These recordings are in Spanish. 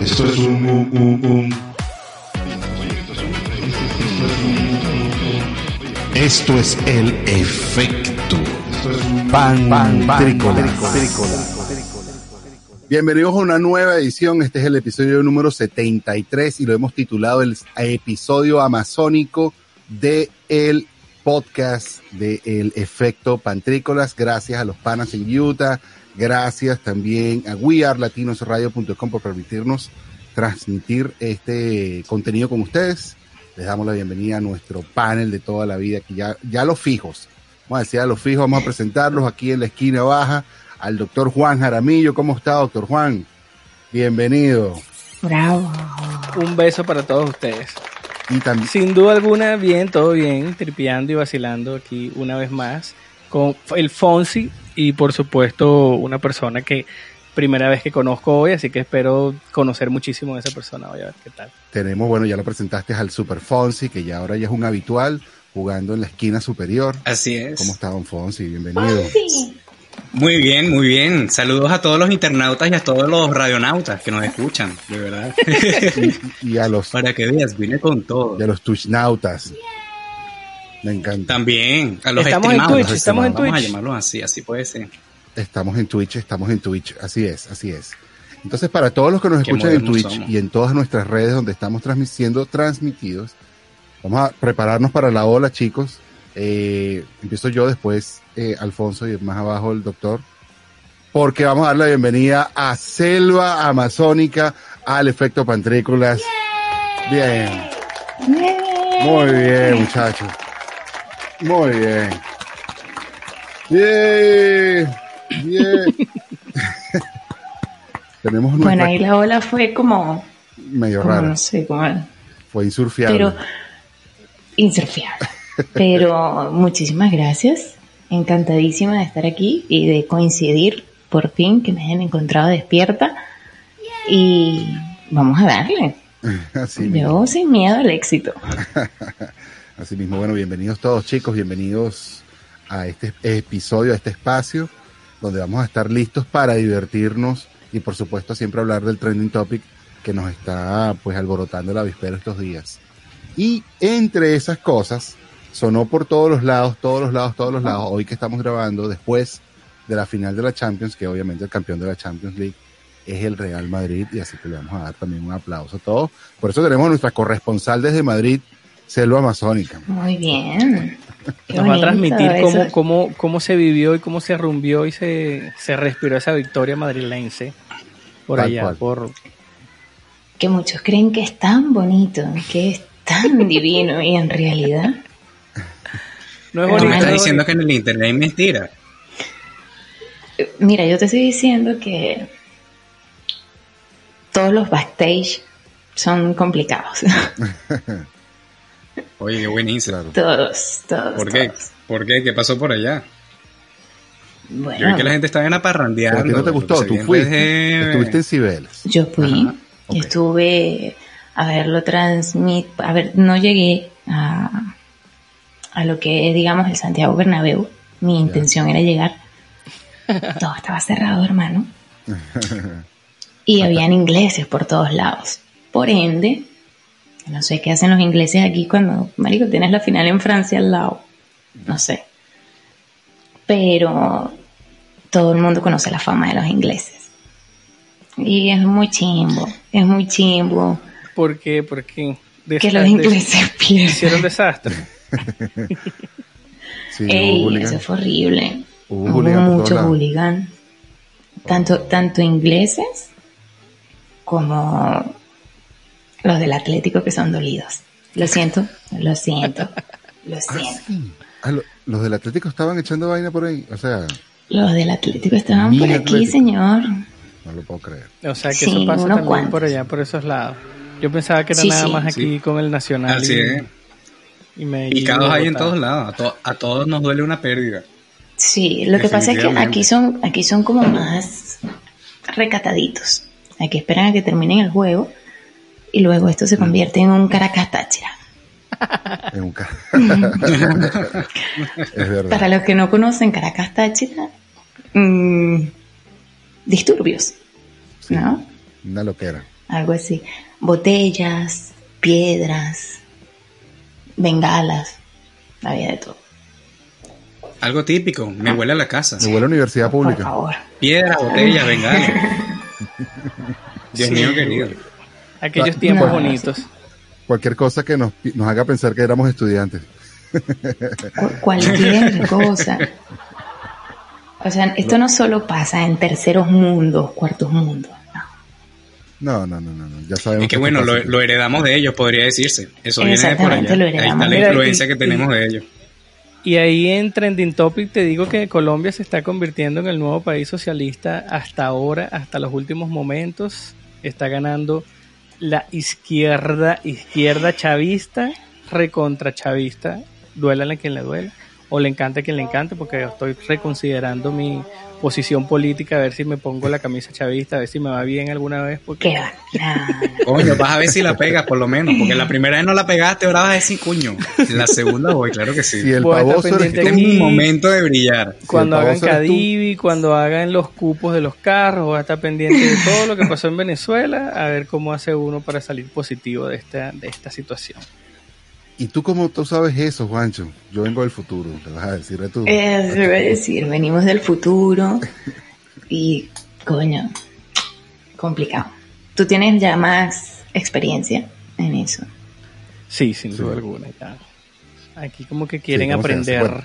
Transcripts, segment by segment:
Esto es un. Esto es el efecto pan, pan, Bienvenidos a una nueva edición. Este es el episodio número 73 y lo hemos titulado el episodio amazónico de el podcast de El Efecto Pantrícolas. Gracias a los panas en Utah. Gracias también a wearlatinosradio.com por permitirnos transmitir este contenido con ustedes. Les damos la bienvenida a nuestro panel de toda la vida, que ya, ya los fijos. Vamos a decir a los fijos, vamos a presentarlos aquí en la esquina baja al doctor Juan Jaramillo. ¿Cómo está, doctor Juan? Bienvenido. Bravo. Un beso para todos ustedes. Y también, Sin duda alguna, bien, todo bien, tripeando y vacilando aquí una vez más con el Fonsi y por supuesto una persona que primera vez que conozco hoy, así que espero conocer muchísimo a esa persona. Voy a ver qué tal. tenemos, bueno, ya lo presentaste al Super Fonsi, que ya ahora ya es un habitual, jugando en la esquina superior. Así es. ¿Cómo está, don Fonsi? Bienvenido. Muy bien, muy bien. Saludos a todos los internautas y a todos los radionautas que nos escuchan, de verdad. Y a los, Para que veas, vine con todo. y a los Twitchnautas. Me encanta. También a los Estamos en Twitch, los estamos en estimados, Vamos a Twitch. llamarlos así, así puede ser. Estamos en Twitch, estamos en Twitch, así es, así es. Entonces, para todos los que nos Qué escuchan en Twitch somos. y en todas nuestras redes donde estamos transmitiendo, transmitidos, vamos a prepararnos para la ola, chicos. Eh, empiezo yo, después eh, Alfonso y más abajo el doctor, porque vamos a dar la bienvenida a Selva Amazónica al efecto Pantrícolas. Bien. Muy bien, muchachos. Muy bien. Bien. Bien. Tenemos Bueno, ahí la ola fue como, medio como rara. no sé, como Fue insurfiable. pero insurfiable. Pero muchísimas gracias. Encantadísima de estar aquí y de coincidir por fin que me hayan encontrado despierta. Y vamos a darle. Así mismo. Yo sin miedo al éxito. Así mismo, bueno, bienvenidos todos chicos, bienvenidos a este episodio, a este espacio, donde vamos a estar listos para divertirnos y por supuesto siempre hablar del trending topic que nos está pues alborotando la víspera estos días. Y entre esas cosas, sonó por todos los lados, todos los lados, todos los lados, hoy que estamos grabando después de la final de la Champions, que obviamente el campeón de la Champions League es el Real Madrid, y así que le vamos a dar también un aplauso a todos. Por eso tenemos a nuestra corresponsal desde Madrid, Selva Amazónica. Muy bien. Qué Nos va a transmitir cómo, cómo, cómo se vivió y cómo se rumbió y se, se respiró esa victoria madrilense por Tal allá, cual. por Que muchos creen que es tan bonito, que es tan divino y en realidad no es bonito. me estás diciendo que en el internet hay mentiras. Mira, yo te estoy diciendo que todos los backstage son complicados. Oye, qué buenísimo. Claro. todos, todos. ¿Por qué? todos. ¿Por qué? ¿Qué pasó por allá? Yo vi Bueno, que la gente estaba en aparrandeando. ¿Pero a ti no te gustó? Tú fuiste, estuviste en Cibeles. yo fui, Ajá, estuve a verlo transmit, a ver, no llegué a, a lo que es, digamos, el Santiago Bernabéu. Mi intención era llegar. Todo estaba cerrado, hermano. Y habían ingleses por todos lados. Por ende, no sé qué hacen los ingleses aquí cuando, marico, tienes la final en Francia al lado. No sé. Pero todo el mundo conoce la fama de los ingleses. Y es muy chimbo, es muy chimbo ¿Por qué? Porque que los ingleses pierdan. hicieron desastre. Sí, Ey, eso fue horrible. Hubo Hubo, hooligan por todos mucho hooligan. Tanto, tanto ingleses como los del Atlético que son dolidos. Lo siento, lo siento, lo siento. Ah, lo- los del Atlético estaban echando vaina por ahí. O sea, Los del Atlético estaban por aquí, señor. no lo puedo creer. O sea que Sí, eso pasa también cuantos. por allá, por esos lados. Yo pensaba que era Sí, nada sí. más aquí Sí. con el Nacional. Así y, es. y Y caos hay en todos lados. A, to- a todos nos duele una pérdida. Sí, lo que pasa es que aquí son, aquí son como más recataditos. Aquí esperan a que terminen el juego y luego esto se convierte en un Caracas Táchira. En un ca- es verdad. Para los que no conocen Caracas Táchira, mm, disturbios, ¿no? Una loquera. algo así. Botellas, piedras, bengalas, había de todo. Algo típico, me huele a la casa. Me huele a universidad Por pública. favor. Piedra, botella, bengala. Dios Sí. mío querido. Aquellos tiempos No, bonitos. Cualquier cosa que nos, nos haga pensar que éramos estudiantes. Cu- cualquier cosa. O sea, esto no solo pasa en terceros mundos, cuartos mundos. no. No, no, no, no, no. Ya sabemos. Es que bueno, lo, heredamos de ellos, podría decirse. Eso viene de por allá. lo Ahí está la influencia que tenemos de ellos. Y ahí en Trending Topic te digo que Colombia se está convirtiendo en el nuevo país socialista hasta ahora, hasta los últimos momentos. Está ganando la izquierda, izquierda chavista, recontra chavista, duélale a quien le duela, o le encante a quien le encante, porque estoy reconsiderando mi posición política, a ver si me pongo la camisa chavista, a ver si me va bien alguna vez, porque ¿Qué va? No, Coño, vas a ver si la pegas por lo menos, porque la primera vez no la pegaste, ahora vas a decir, coño. La segunda voy, claro que sí. Si el tú, Este es mi momento de brillar. cuando hagan. Cadivi, cuando hagan los cupos de los carros, voy a estar pendiente de todo lo que pasó en Venezuela, a ver cómo hace uno para salir positivo de esta, de esta situación. ¿Y tú cómo tú sabes eso, Juancho? Yo vengo del futuro, le vas a decir a tú. Eso iba a decir, venimos del futuro y, coño, complicado. Tú tienes ya más experiencia en eso. Sí, sin duda Sí. alguna. ya. Aquí como que quieren aprender, Bueno.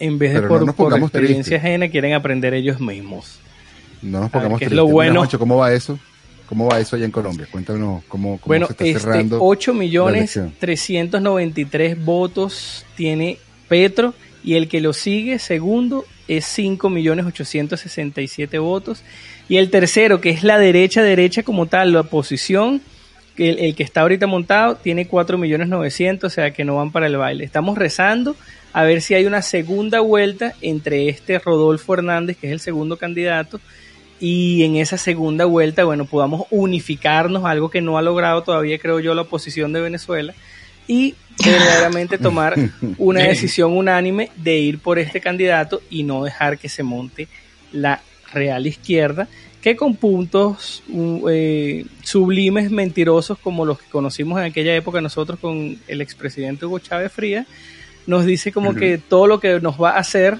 en vez de no por, pongamos experiencia tristes. ajena, quieren aprender ellos mismos. No nos pongamos que es tristes. lo Mira, bueno. Juancho, ¿cómo va eso? ¿Cómo va eso allá en Colombia? Cuéntanos cómo, cómo Bueno, se está este, cerrando. 8 la millones elección. 393 votos tiene Petro y el que lo sigue segundo es 5 millones 867 votos y el tercero que es la derecha derecha como tal la oposición el, el que está ahorita montado tiene 4 millones 900 o sea que no van para el baile estamos rezando a ver si hay una segunda vuelta entre este Rodolfo Hernández que es el segundo candidato y en esa segunda vuelta, bueno, podamos unificarnos, algo que no ha logrado todavía, creo yo, la oposición de Venezuela, y verdaderamente tomar una decisión unánime de ir por este candidato y no dejar que se monte la real izquierda, que con puntos uh, eh, sublimes, mentirosos, como los que conocimos en aquella época nosotros con el expresidente Hugo Chávez Frías, nos dice como que todo lo que nos va a hacer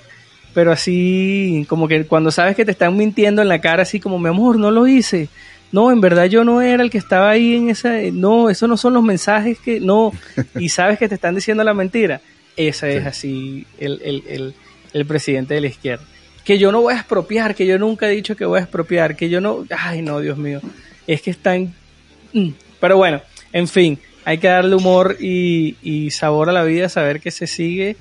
pero así como que cuando sabes que te están mintiendo en la cara, así como, mi amor, no lo hice. No, en verdad yo no era el que estaba ahí en esa... No, esos no son los mensajes que... No, y sabes que te están diciendo la mentira. Esa es así el, el, el, el presidente de la izquierda. Que yo no voy a expropiar, que yo nunca he dicho que voy a expropiar, que yo no... Ay, no, Dios mío. Es que están... Mm. Pero bueno, en fin, hay que darle humor y, y sabor a la vida, saber que se sigue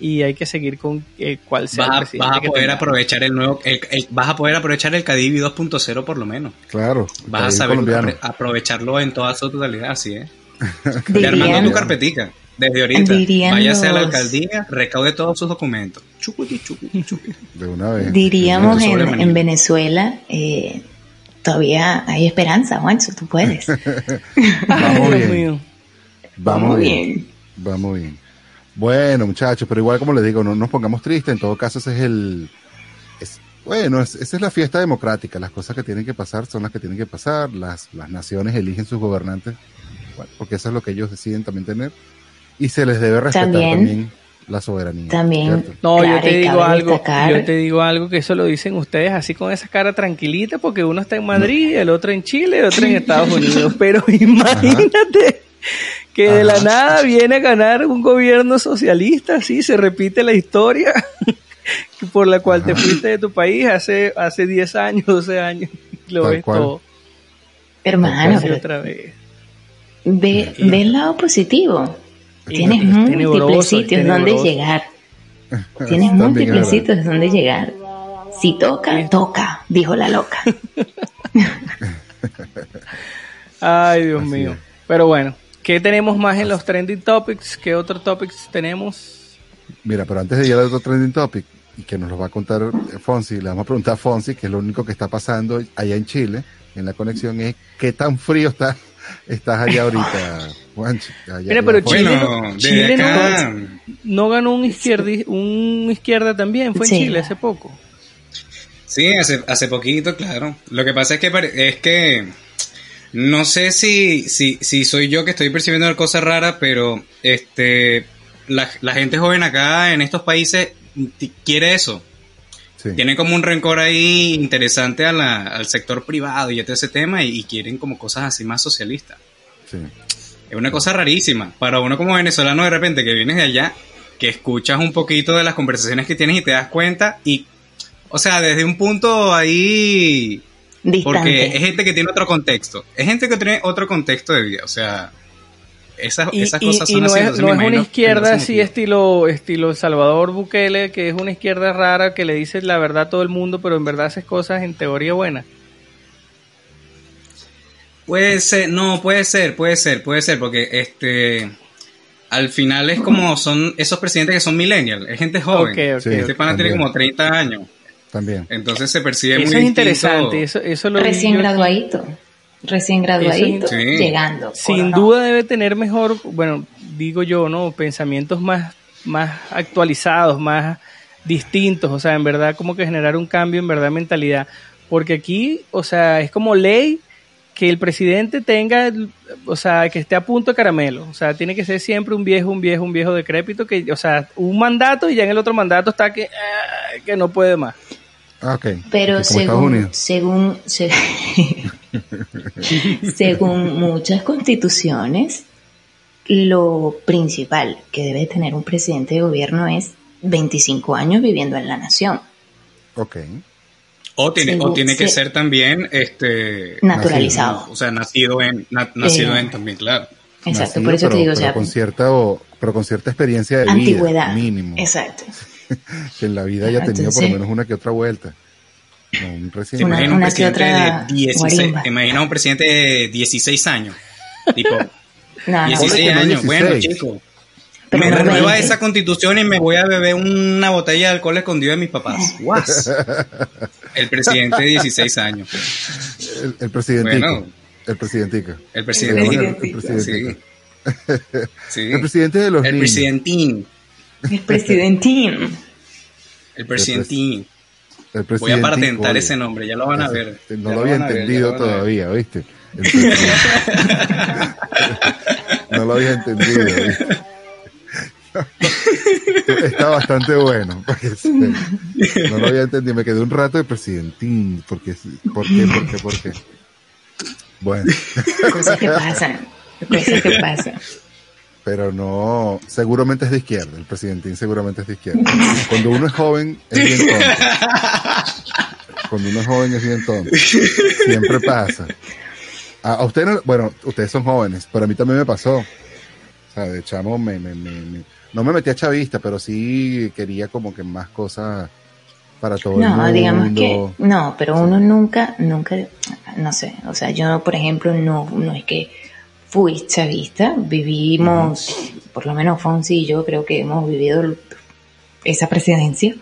y hay que seguir con eh, cuál sea Vas el vas a poder aprovechar el nuevo, el- el- vas a poder aprovechar el Cadivi 2.0 por lo menos. Claro. Vas a saber colombiano. aprovecharlo en toda su totalidad, así es. Y armando tu carpetica. Desde ahorita, Dirían váyase a la alcaldía, recaude todos sus documentos. Chucuti, chucuti, chucuti. De una vez. diríamos en, Venezuela, eh, todavía hay esperanza, Juancho, tú puedes. Vamos bien. Vamos bien. Vamos bien. Bueno, muchachos, pero igual como les digo, no nos pongamos tristes. En todo caso, ese es el. es- bueno, es- esa es la fiesta democrática. Las cosas que tienen que pasar son las que tienen que pasar. Las, las naciones eligen sus gobernantes, bueno, porque eso es lo que ellos deciden también tener. Y se les debe respetar También- también, la soberanía. También, ¿cierto? No, claro, yo te digo algo, destacar- yo te digo algo que eso lo dicen ustedes así con esa cara tranquilita porque uno está en Madrid, el otro en Chile, el otro en Estados Unidos, pero imagínate que de la nada viene a ganar un gobierno socialista, así se repite la historia por la cual te fuiste de tu país hace hace 10 años, 12 años, lo Tal ves cual. todo Hermano, pero otra vez. ve, ve el lado positivo. Tienes es múltiples sitios donde llegar. Tienes múltiples sitios donde llegar. Si toca, toca, dijo la loca. Ay, Dios Así mío. es. Pero bueno, ¿qué tenemos más en los trending topics? ¿Qué otros topics tenemos? Mira, pero antes de ir al otro trending topic, y que nos lo va a contar Fonsi, le vamos a preguntar a Fonsi, que es lo único que está pasando allá en Chile, en la conexión, es qué tan frío está, estás allá ahorita, Juancho. Mira, allá pero. Chile Bueno, no- desde Chile no- acá, No ganó un izquierdi, un izquierda también, fue en. Chile hace poco. Sí, hace, hace poquito, claro. Lo que pasa es que es que No sé si, si, si soy yo que estoy percibiendo una cosa rara, pero este la, la gente joven acá en estos países quiere eso. Sí. Tiene como un rencor ahí interesante a la- al sector privado y todo ese tema y, y quieren como cosas así más socialistas. sí. Es una cosa rarísima. Para uno como venezolano de repente que vienes de allá, que escuchas un poquito de las conversaciones que tienes y te das cuenta y, o sea, desde un punto ahí porque es gente que tiene otro contexto. Es gente que tiene otro contexto de vida. O sea, esas, Y, esas y- cosas y son no así. es, no es una izquierda así estilo, estilo Salvador Bukele, que es una izquierda rara que le dice la verdad a todo el mundo, pero en verdad haces cosas en teoría buenas. Puede ser, no, puede ser, puede ser, puede ser, porque este. Al final es como son esos presidentes que son millennials, es gente joven. Este pana tiene como 30 años. También. Entonces se percibe Eso muy es interesante, eso, eso lo Recién graduadito. Recién graduadito, Sí. llegando. Sin duda debe tener mejor, bueno, digo yo, ¿no? Pensamientos más, más actualizados, más distintos, o sea, en verdad como que generar un cambio en verdad de mentalidad. Porque aquí, o sea, es como ley que el presidente tenga, o sea, que esté a punto de caramelo. O sea, tiene que ser siempre un viejo, un viejo, un viejo decrépito, que, o sea, un mandato y ya en el otro mandato está que, ah, que no puede más. Ah, ok. Pero según, según, se- según muchas constituciones, lo principal que debe tener un presidente de gobierno es 25 años viviendo en la nación. Ok. O tiene, o tiene que ser también este Naturalizado. O sea, nacido en, na- nacido Eh, en también, claro. Exacto, Nacido, por eso pero, te digo, o pero sea, con cierta, o- pero con cierta experiencia de antigüedad. vida, mínimo. Exacto. Que en la vida haya tenido por lo menos una que otra vuelta. No, un ¿Te recién. Una- imaginas un presidente otra de 16, guarimba. te imaginas un presidente de 16 años? Tipo, No, no, 16 que no años. 16. Bueno, chico. Pero me renueva 20. esa constitución y me voy a beber una botella de alcohol escondido de mis papás. Guas. El presidente de 16 años. El, el presidentico. Bueno. el presidentico. El Le presidente. llaman el- el presidentico. presidentico. Sí. Sí. El presidente de los El niños. presidentín. El presidentín. El presidentín. El Voy a patentar oye. ese nombre, ya lo van a ver. No lo había entendido ver. todavía, ¿viste? No lo había entendido, ¿viste? Está bastante bueno. sí, no lo había entendido. Me quedé un rato de presidentín. Porque, ¿Por qué? ¿Por qué? ¿Por qué? Bueno, Cosas que pasan. Cosas que pasan. Pero no. Seguramente es de izquierda. El presidentín seguramente es de izquierda. Cuando uno es joven, es bien tonto. Cuando uno es joven, es bien tonto. Siempre pasa. A, a ustedes, no- bueno, ustedes son jóvenes, pero a mí también me pasó. O sea, de chamo me, me- me- no me metí a chavista, pero sí quería como que más cosas para todo el No, mundo. digamos que no, pero uno nunca, nunca, no sé, o sea, yo por ejemplo no, no es que fui chavista, vivimos, por lo menos Fonsi y yo creo que hemos vivido esa presidencia.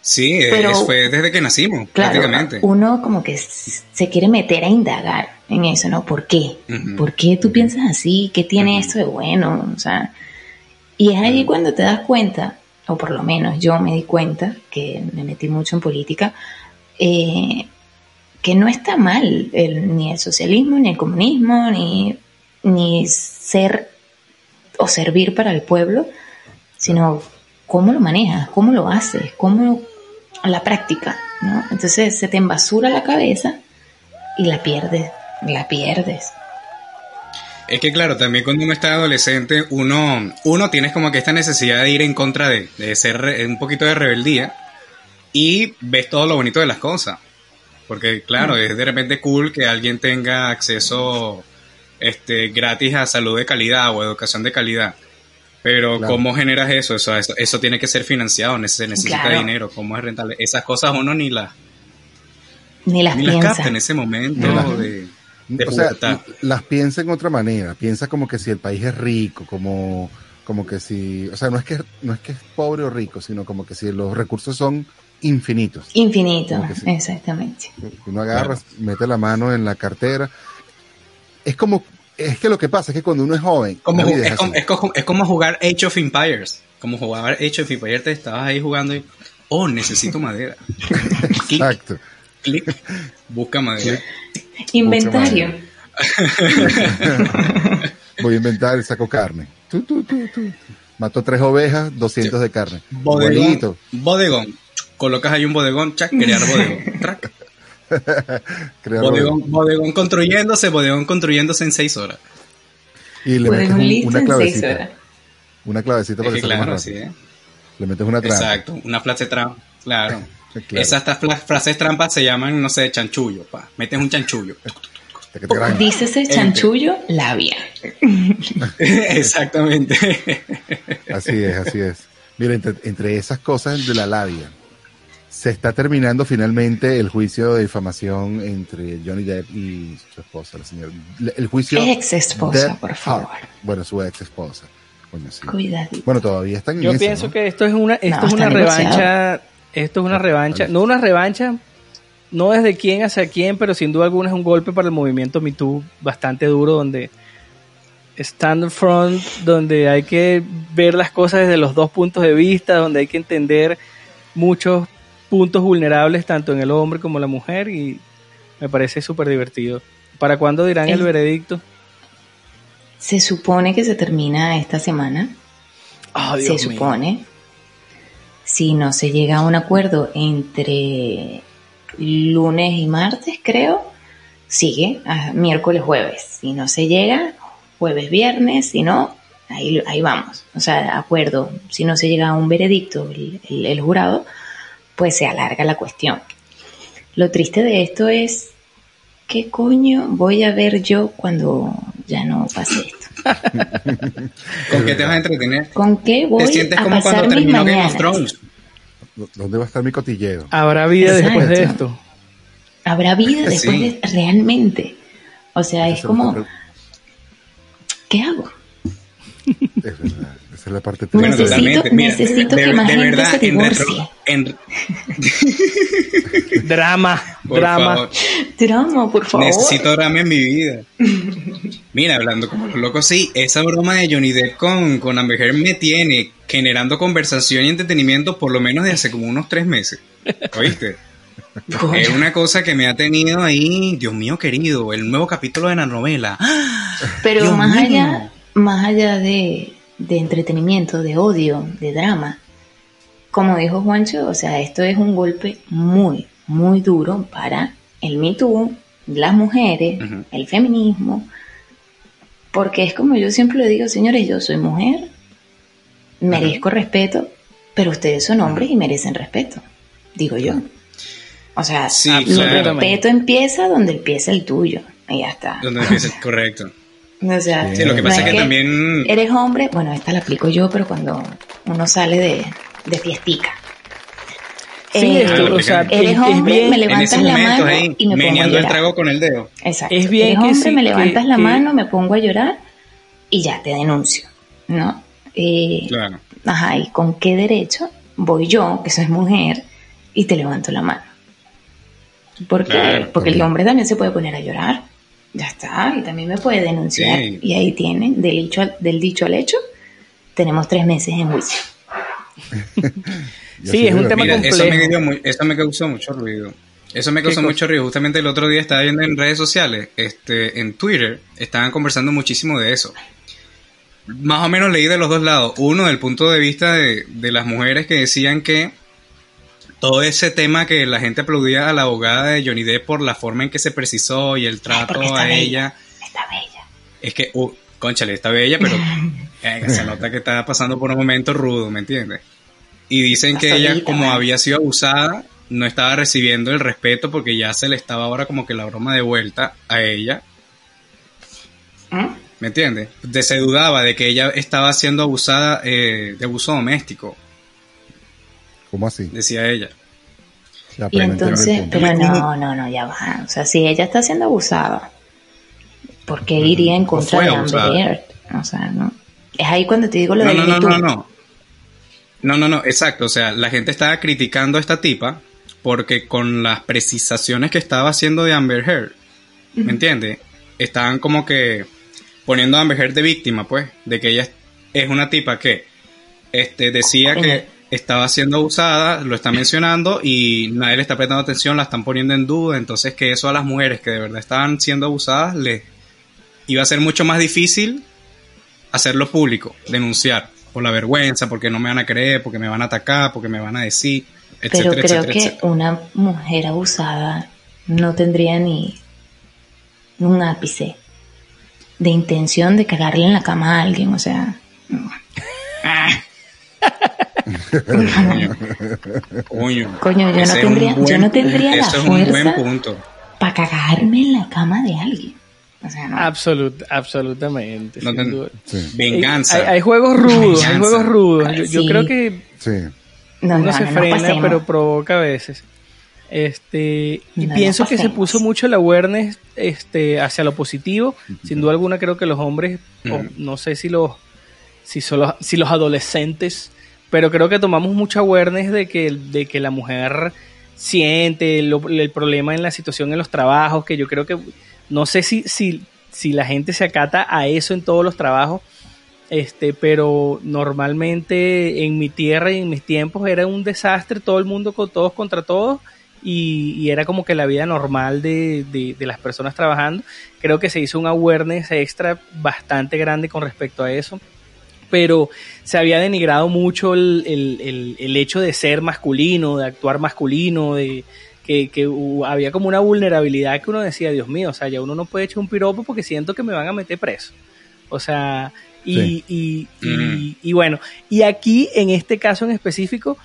Sí, Pero- es- fue desde que nacimos, Claro, prácticamente. uno como que se quiere meter a indagar en eso, ¿no? ¿Por qué? ¿Por qué tú piensas así? ¿Qué tiene esto de bueno? O sea, y es ahí cuando te das cuenta, o por lo menos yo me di cuenta, que me metí mucho en política, eh, que no está mal el- ni el socialismo, ni el comunismo, ni, ni ser o servir para el pueblo, sino cómo lo manejas, cómo lo haces, cómo la práctica, ¿no? Entonces se te embasura la cabeza y la pierdes, la pierdes. Es que claro, también cuando uno está adolescente, uno, uno tienes como que esta necesidad de ir en contra de, de ser re- un poquito de rebeldía y ves todo lo bonito de las cosas. Porque claro, es de repente cool que alguien tenga acceso este, gratis a salud de calidad o educación de calidad. Pero Claro. ¿cómo generas eso? Eso, eso? eso tiene que ser financiado, se necesita Claro. dinero, ¿cómo es rentable? Esas cosas uno ni las, Ni las ni las piensas. capta en ese momento Ni las- de, de o sea, pubertad. las piensa en otra manera. Piensa como que si el país es rico, como, como que si, o sea, no es que no es que es pobre o rico, sino como que si los recursos son infinitos. Infinito, Como que sí. exactamente. Uno agarra, mete la mano en la cartera. Es como, es que lo que pasa es que cuando uno es joven, Como, es, es como, es como- es como jugar Age of Empires. Como jugar Age of Empires, te estabas ahí jugando y. Oh, necesito madera. Exacto. clic, busca madera. Inventario. Voy a inventar, saco carne. Tu, tu, tu, tu. Mato tres ovejas, 200 de carne. Bodegón, Bonito. bodegón. Colocas ahí un bodegón, chac, crear bodegón. trac. Crear Bodegón, bodegón construyéndose, bodegón construyéndose en seis horas. Y le metes Bodegón un- listo una en seis clavecita. horas. Una clavecita Es para que que claro, más sí. ¿eh? Le metes una trampa. Exacto, una frase trampa. Claro. Claro. Esas frases trampas se llaman, no sé, chanchullo. Pa. Metes un chanchullo. Grande. Dícese chanchullo, labia. Exactamente. Así es, así es. Mira, entre, entre esas cosas de la labia, se está terminando finalmente el juicio de difamación entre Johnny Depp y su esposa, la señora. El juicio. Ex esposa, Depp por favor. Hart. Bueno, su ex esposa. Sí. Cuidadito. Bueno, todavía están en Yo eso, pienso ¿no? que esto es una, esto No, es una negociado. revancha, esto es una revancha, no una revancha, no desde quién hacia quién, pero sin duda alguna es un golpe para el movimiento Me Too bastante duro, donde stand front, donde hay que ver las cosas desde los dos puntos de vista, donde hay que entender muchos puntos vulnerables tanto en el hombre como en la mujer y me parece súper divertido. ¿Para cuándo dirán el El- veredicto? Se supone que se termina esta semana. Ah, se mío. supone. Si no se llega a un acuerdo entre lunes y martes, creo, sigue a miércoles, jueves. Si no se llega, jueves, viernes. Si no, ahí, ahí vamos. O sea, acuerdo. Si no se llega a un veredicto el, el- el jurado, pues se alarga la cuestión. Lo triste de esto es, ¿qué coño voy a ver yo cuando ya no pase esto? ¿Con qué te vas a entretener? ¿Con qué voy Te sientes a como pasar cuando mis terminó Game mañanas? of Thrones. ¿Dónde va a estar mi cotilleo? ¿Habrá vida Exacto. después de esto? ¿Habrá vida después Sí. de realmente? O sea, es como, ¿qué hago? Es verdad, esa es la parte Bueno, Necesito- totalmente. Mira, necesito de, que más de gente verdad, se divorcie. en- Drama, por drama. favor, Drama, por favor. necesito drama en mi vida. Mira, hablando como los locos, sí, esa broma de Johnny Depp con, con Amber Heard me tiene generando conversación y entretenimiento por lo menos desde hace como unos tres meses. ¿Oíste? Es una cosa que me ha tenido ahí, Dios mío querido, el nuevo capítulo de la novela. Pero Dios más mío. allá, más allá de, de entretenimiento, de odio, de drama, como dijo Juancho, o sea, esto es un golpe muy, muy duro para el Me Too, las mujeres, el feminismo, porque es como yo siempre le digo, señores, yo soy mujer, merezco respeto, pero ustedes son hombres y merecen respeto, digo yo. O sea, Sí, mi respeto empieza donde empieza el tuyo, y ya está. Donde empieza, correcto. O sea, Sí, lo que no pasa es que también- Eres hombre, bueno, esta la aplico yo, pero cuando uno sale de, de fiestica. Sí, Eh, esto, o sea, eres es- es hombre, bien- me levantas la momento mano ahí, y me pongo a el llorar. trago con el dedo. Exacto. Es bien eres que hombre, sí, me que- levantas la que- mano, me pongo a llorar y ya te denuncio, ¿no? Eh, Claro. Ajá, ¿y con qué derecho voy yo, que soy mujer, y te levanto la mano? ¿Por qué? Claro, Porque el hombre también se puede poner a llorar. Ya está, y también me puede denunciar. Sí. Y ahí tienen, del dicho, al, del dicho al hecho, tenemos tres meses en juicio. Sí, es un tema. Mira, eso me, complejo. dio mu- eso me causó mucho ruido. Eso me causó mucho ruido. Justamente el otro día estaba viendo en redes sociales, este, en Twitter, estaban conversando muchísimo de eso. Más o menos leí de los dos lados. Uno, del punto de vista de, de las mujeres que decían que todo ese tema que la gente aplaudía a la abogada de Johnny Depp por la forma en que se precisó y el trato a bella. ella. Está bella. Es que, uh, conchale, está bella, pero eh, se nota que está pasando por un momento rudo, ¿me entiendes? Y dicen Está que ella, como había sido abusada, no estaba recibiendo el respeto porque ya se le estaba ahora como que la broma de vuelta a ella, ¿Mm? ¿me entiendes? De, se dudaba de que ella estaba siendo abusada eh, de abuso doméstico, ¿Cómo así? decía ella. Ya, Y entonces, pero no, no, no, ya va. O sea, si ella está siendo abusada, ¿por qué iría en contra de Amber. Heard? O sea, ¿no? Es ahí cuando te digo lo No, del no, no, no, no. No, no, no, exacto. O sea, la gente estaba criticando a esta tipa porque con las precisaciones que estaba haciendo de Amber Heard, ¿me entiendes? Estaban como que poniendo a Amber Heard de víctima, pues, de que ella es una tipa que este, decía que estaba siendo abusada, lo está mencionando y nadie le está prestando atención, la están poniendo en duda, entonces que eso a las mujeres que de verdad estaban siendo abusadas les, iba a ser mucho más difícil hacerlo público, denunciar por la vergüenza, porque no me van a creer, porque me van a atacar, porque me van a decir, etcétera, Pero creo etcétera, que etcétera. una mujer abusada no tendría ni un ápice de intención de cagarle en la cama a alguien, o sea, no. Coño. Coño. Yo no tendría- yo buen no tendría la fuerza. para cagarme en la cama de alguien. O sea, no. Absolut, absolutamente. No sin ten- duda. Sí, Venganza. Hay, hay juegos rudos, hay juegos rudos. Yo, yo creo que sí. no, uno no, se frena, pero provoca a veces. Este, y No pienso que se puso mucho el awareness este, hacia lo positivo. Sin duda alguna creo que los hombres, o no sé si los, si, son los- si los adolescentes, pero creo que tomamos mucha awareness de que, de que la mujer siente el problema en la situación en los trabajos, que yo creo que, no sé si, si, si la gente se acata a eso en todos los trabajos, este, pero normalmente en mi tierra y en mis tiempos era un desastre, todo el mundo con todos contra todos, y, y era como que la vida normal de, de- de las personas trabajando. Creo que se hizo un awareness extra bastante grande con respecto a eso, pero se había denigrado mucho el, el- el- el hecho de ser masculino, de actuar masculino, de que, que había como una vulnerabilidad que uno decía, Dios mío, o sea, ya uno no puede echar un piropo porque siento que me van a meter preso. O sea, y, Sí. y, y- y bueno, y aquí en este caso en específico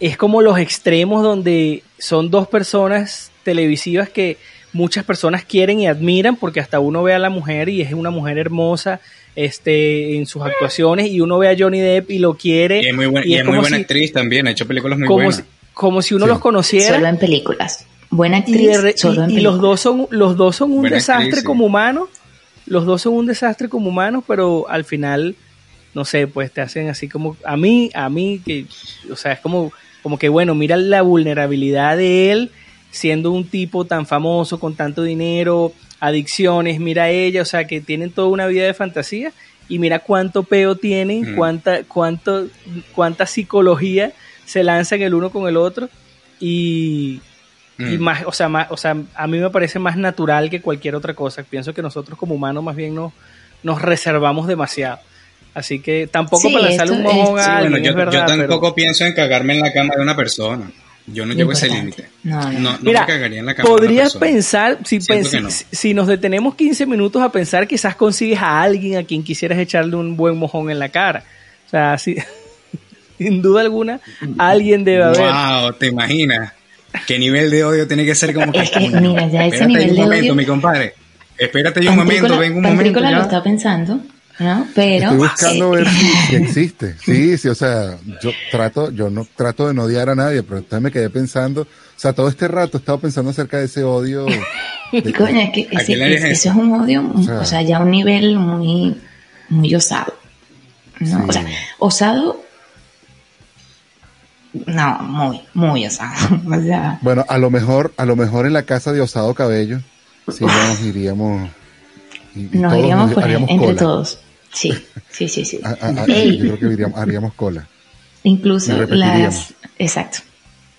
es como los extremos donde son dos personas televisivas que muchas personas quieren y admiran porque hasta uno ve a la mujer y es una mujer hermosa este en sus actuaciones y uno ve a Johnny Depp y lo quiere Y es muy, buena, y y es es muy como buena si- actriz también, ha hecho películas muy como buenas. si, como si uno Sí. los conociera Solo en películas. Buena actriz, de re- solo en y- los dos son los dos son un Buena desastre actriz, sí. como humanos los dos son un desastre como humanos pero al final no sé pues te hacen así como a mí a mí que o sea es como como que bueno mira la vulnerabilidad de él siendo un tipo tan famoso con tanto dinero adicciones mira a ella o sea que tienen toda una vida de fantasía y mira cuánto peo tienen Mm. cuánta cuánto cuánta psicología se lanzan el uno con el otro y y más, o sea, más, o sea, a mí me parece más natural que cualquier otra cosa. Pienso que nosotros como humanos más bien nos, nos reservamos demasiado. Así que tampoco Sí, para lanzarle un mojón a Sí, alguien, bueno, yo, es verdad, yo pero- tampoco pienso en cagarme en la cama de una persona. Yo no llevo ese Importante. límite. No, no. No, no Mira, me cagaría en la cama podrías pensar, si, pens- no. si, si nos detenemos 15 minutos a pensar, quizás consigues a alguien a quien quisieras echarle un buen mojón en la cara. O sea, sí, sin duda alguna, alguien debe haber. Wow, ¿te imaginas? ¿Qué nivel de odio tiene que ser como que... Es que, mira, ya ese espérate nivel un de momento, odio- mi compadre. Espérate yo un momento, venga un momento. Pantrícola lo está pensando, ¿no? Pero... Estoy buscando eh, ver si existe. Sí, sí, o sea, yo trato, yo no trato de no odiar a nadie, pero entonces me quedé pensando, o sea, todo este rato he estado pensando acerca de ese odio. de- Coño, es que ¿A ese, ese- eso? es un odio, o sea- sea, ya un nivel muy, muy osado. ¿no? Sí. O sea, osado, no, muy, muy osado. O sea, Bueno, a lo mejor, a lo mejor en la casa de Osado Cabello, sí nos iríamos. Y- nos todos iríamos por ahí, haríamos entre cola. todos. Sí, sí, sí, sí. A- a- a- Ey, yo creo que iríamos- haríamos cola. incluso las... Exacto.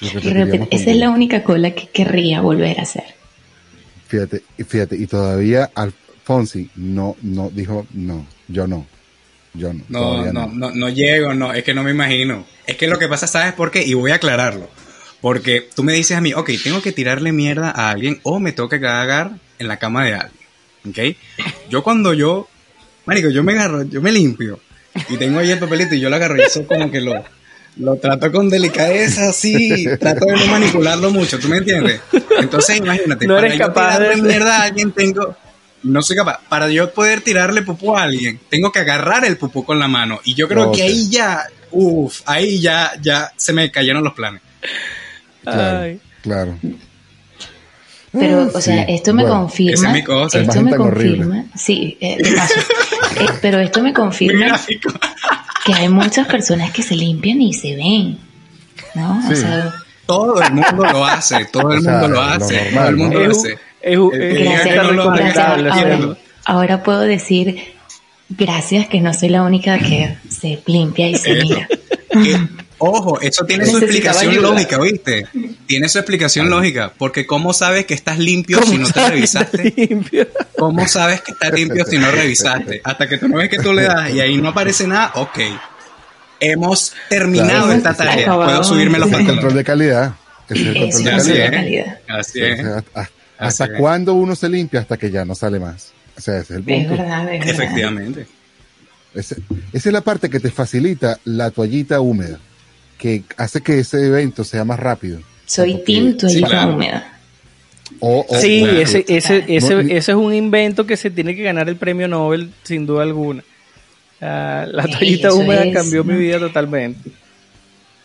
Repet- esa es la única cola que querría volver a hacer. Fíjate, y fíjate, y todavía Alfonsi no, no, dijo, no, yo no, yo no. No, todavía no, no, no llego, no, es que no me imagino. Es que lo que pasa, ¿sabes por qué? Y voy a aclararlo. Porque tú me dices a mí, ok, tengo que tirarle mierda a alguien o me tengo que cagar en la cama de alguien. ¿Ok? Yo cuando yo, marico, yo me agarro, yo me limpio y tengo ahí el papelito y yo lo agarro y eso como que lo, lo trato con delicadeza así, trato de no manipularlo mucho, ¿tú me entiendes? Entonces imagínate, No para eres yo capaz tirarle de- mierda a alguien tengo, no soy capaz, para yo poder tirarle pupú a alguien, tengo que agarrar el pupú con la mano y yo creo que ahí ya, uff, ahí ya, ya se me cayeron los planes. Claro, Ay. claro. Pero, Ah, o sea, sí. esto me Bueno, confirma. esa es mi cosa. Esto Imagen me tan horrible. confirma. Sí, eh, de paso. Eh, pero esto me confirma que hay muchas personas que se limpian y se ven. ¿No? O Sí. sea, Todo el mundo lo hace, todo el O sea, mundo lo lo hace, normal, todo el mundo ¿no? lo hace. es, es- gracias, no lo gracias. Ahora, ahora puedo decir gracias que no soy la única que se limpia y se mira. Ojo, eso tiene su explicación ayuda. lógica, ¿oíste? Tiene su explicación lógica, porque ¿cómo sabes que estás limpio ¿Cómo si no te revisaste? limpio? ¿Cómo sabes que está limpio si no revisaste? Hasta que tú no ves que tú le das y ahí no aparece nada, ok. Hemos terminado Claro, esta tarea. Puedo subirme los Es el control pantalones. de calidad. Es el control de Así calidad. es. Así es. hasta- Así ¿Hasta es. cuándo uno se limpia? Hasta que ya no sale más. O sea, ese es el Es punto. verdad, es verdad. Efectivamente. Ese- esa es la parte que te facilita la toallita húmeda, que hace que ese evento sea más rápido. Soy team toallita claro. húmeda. Sí, ese, ese, ese, No, ese es un invento que se tiene que ganar el premio Nobel, sin duda alguna. Ah, la toallita húmeda es, cambió mi vida totalmente.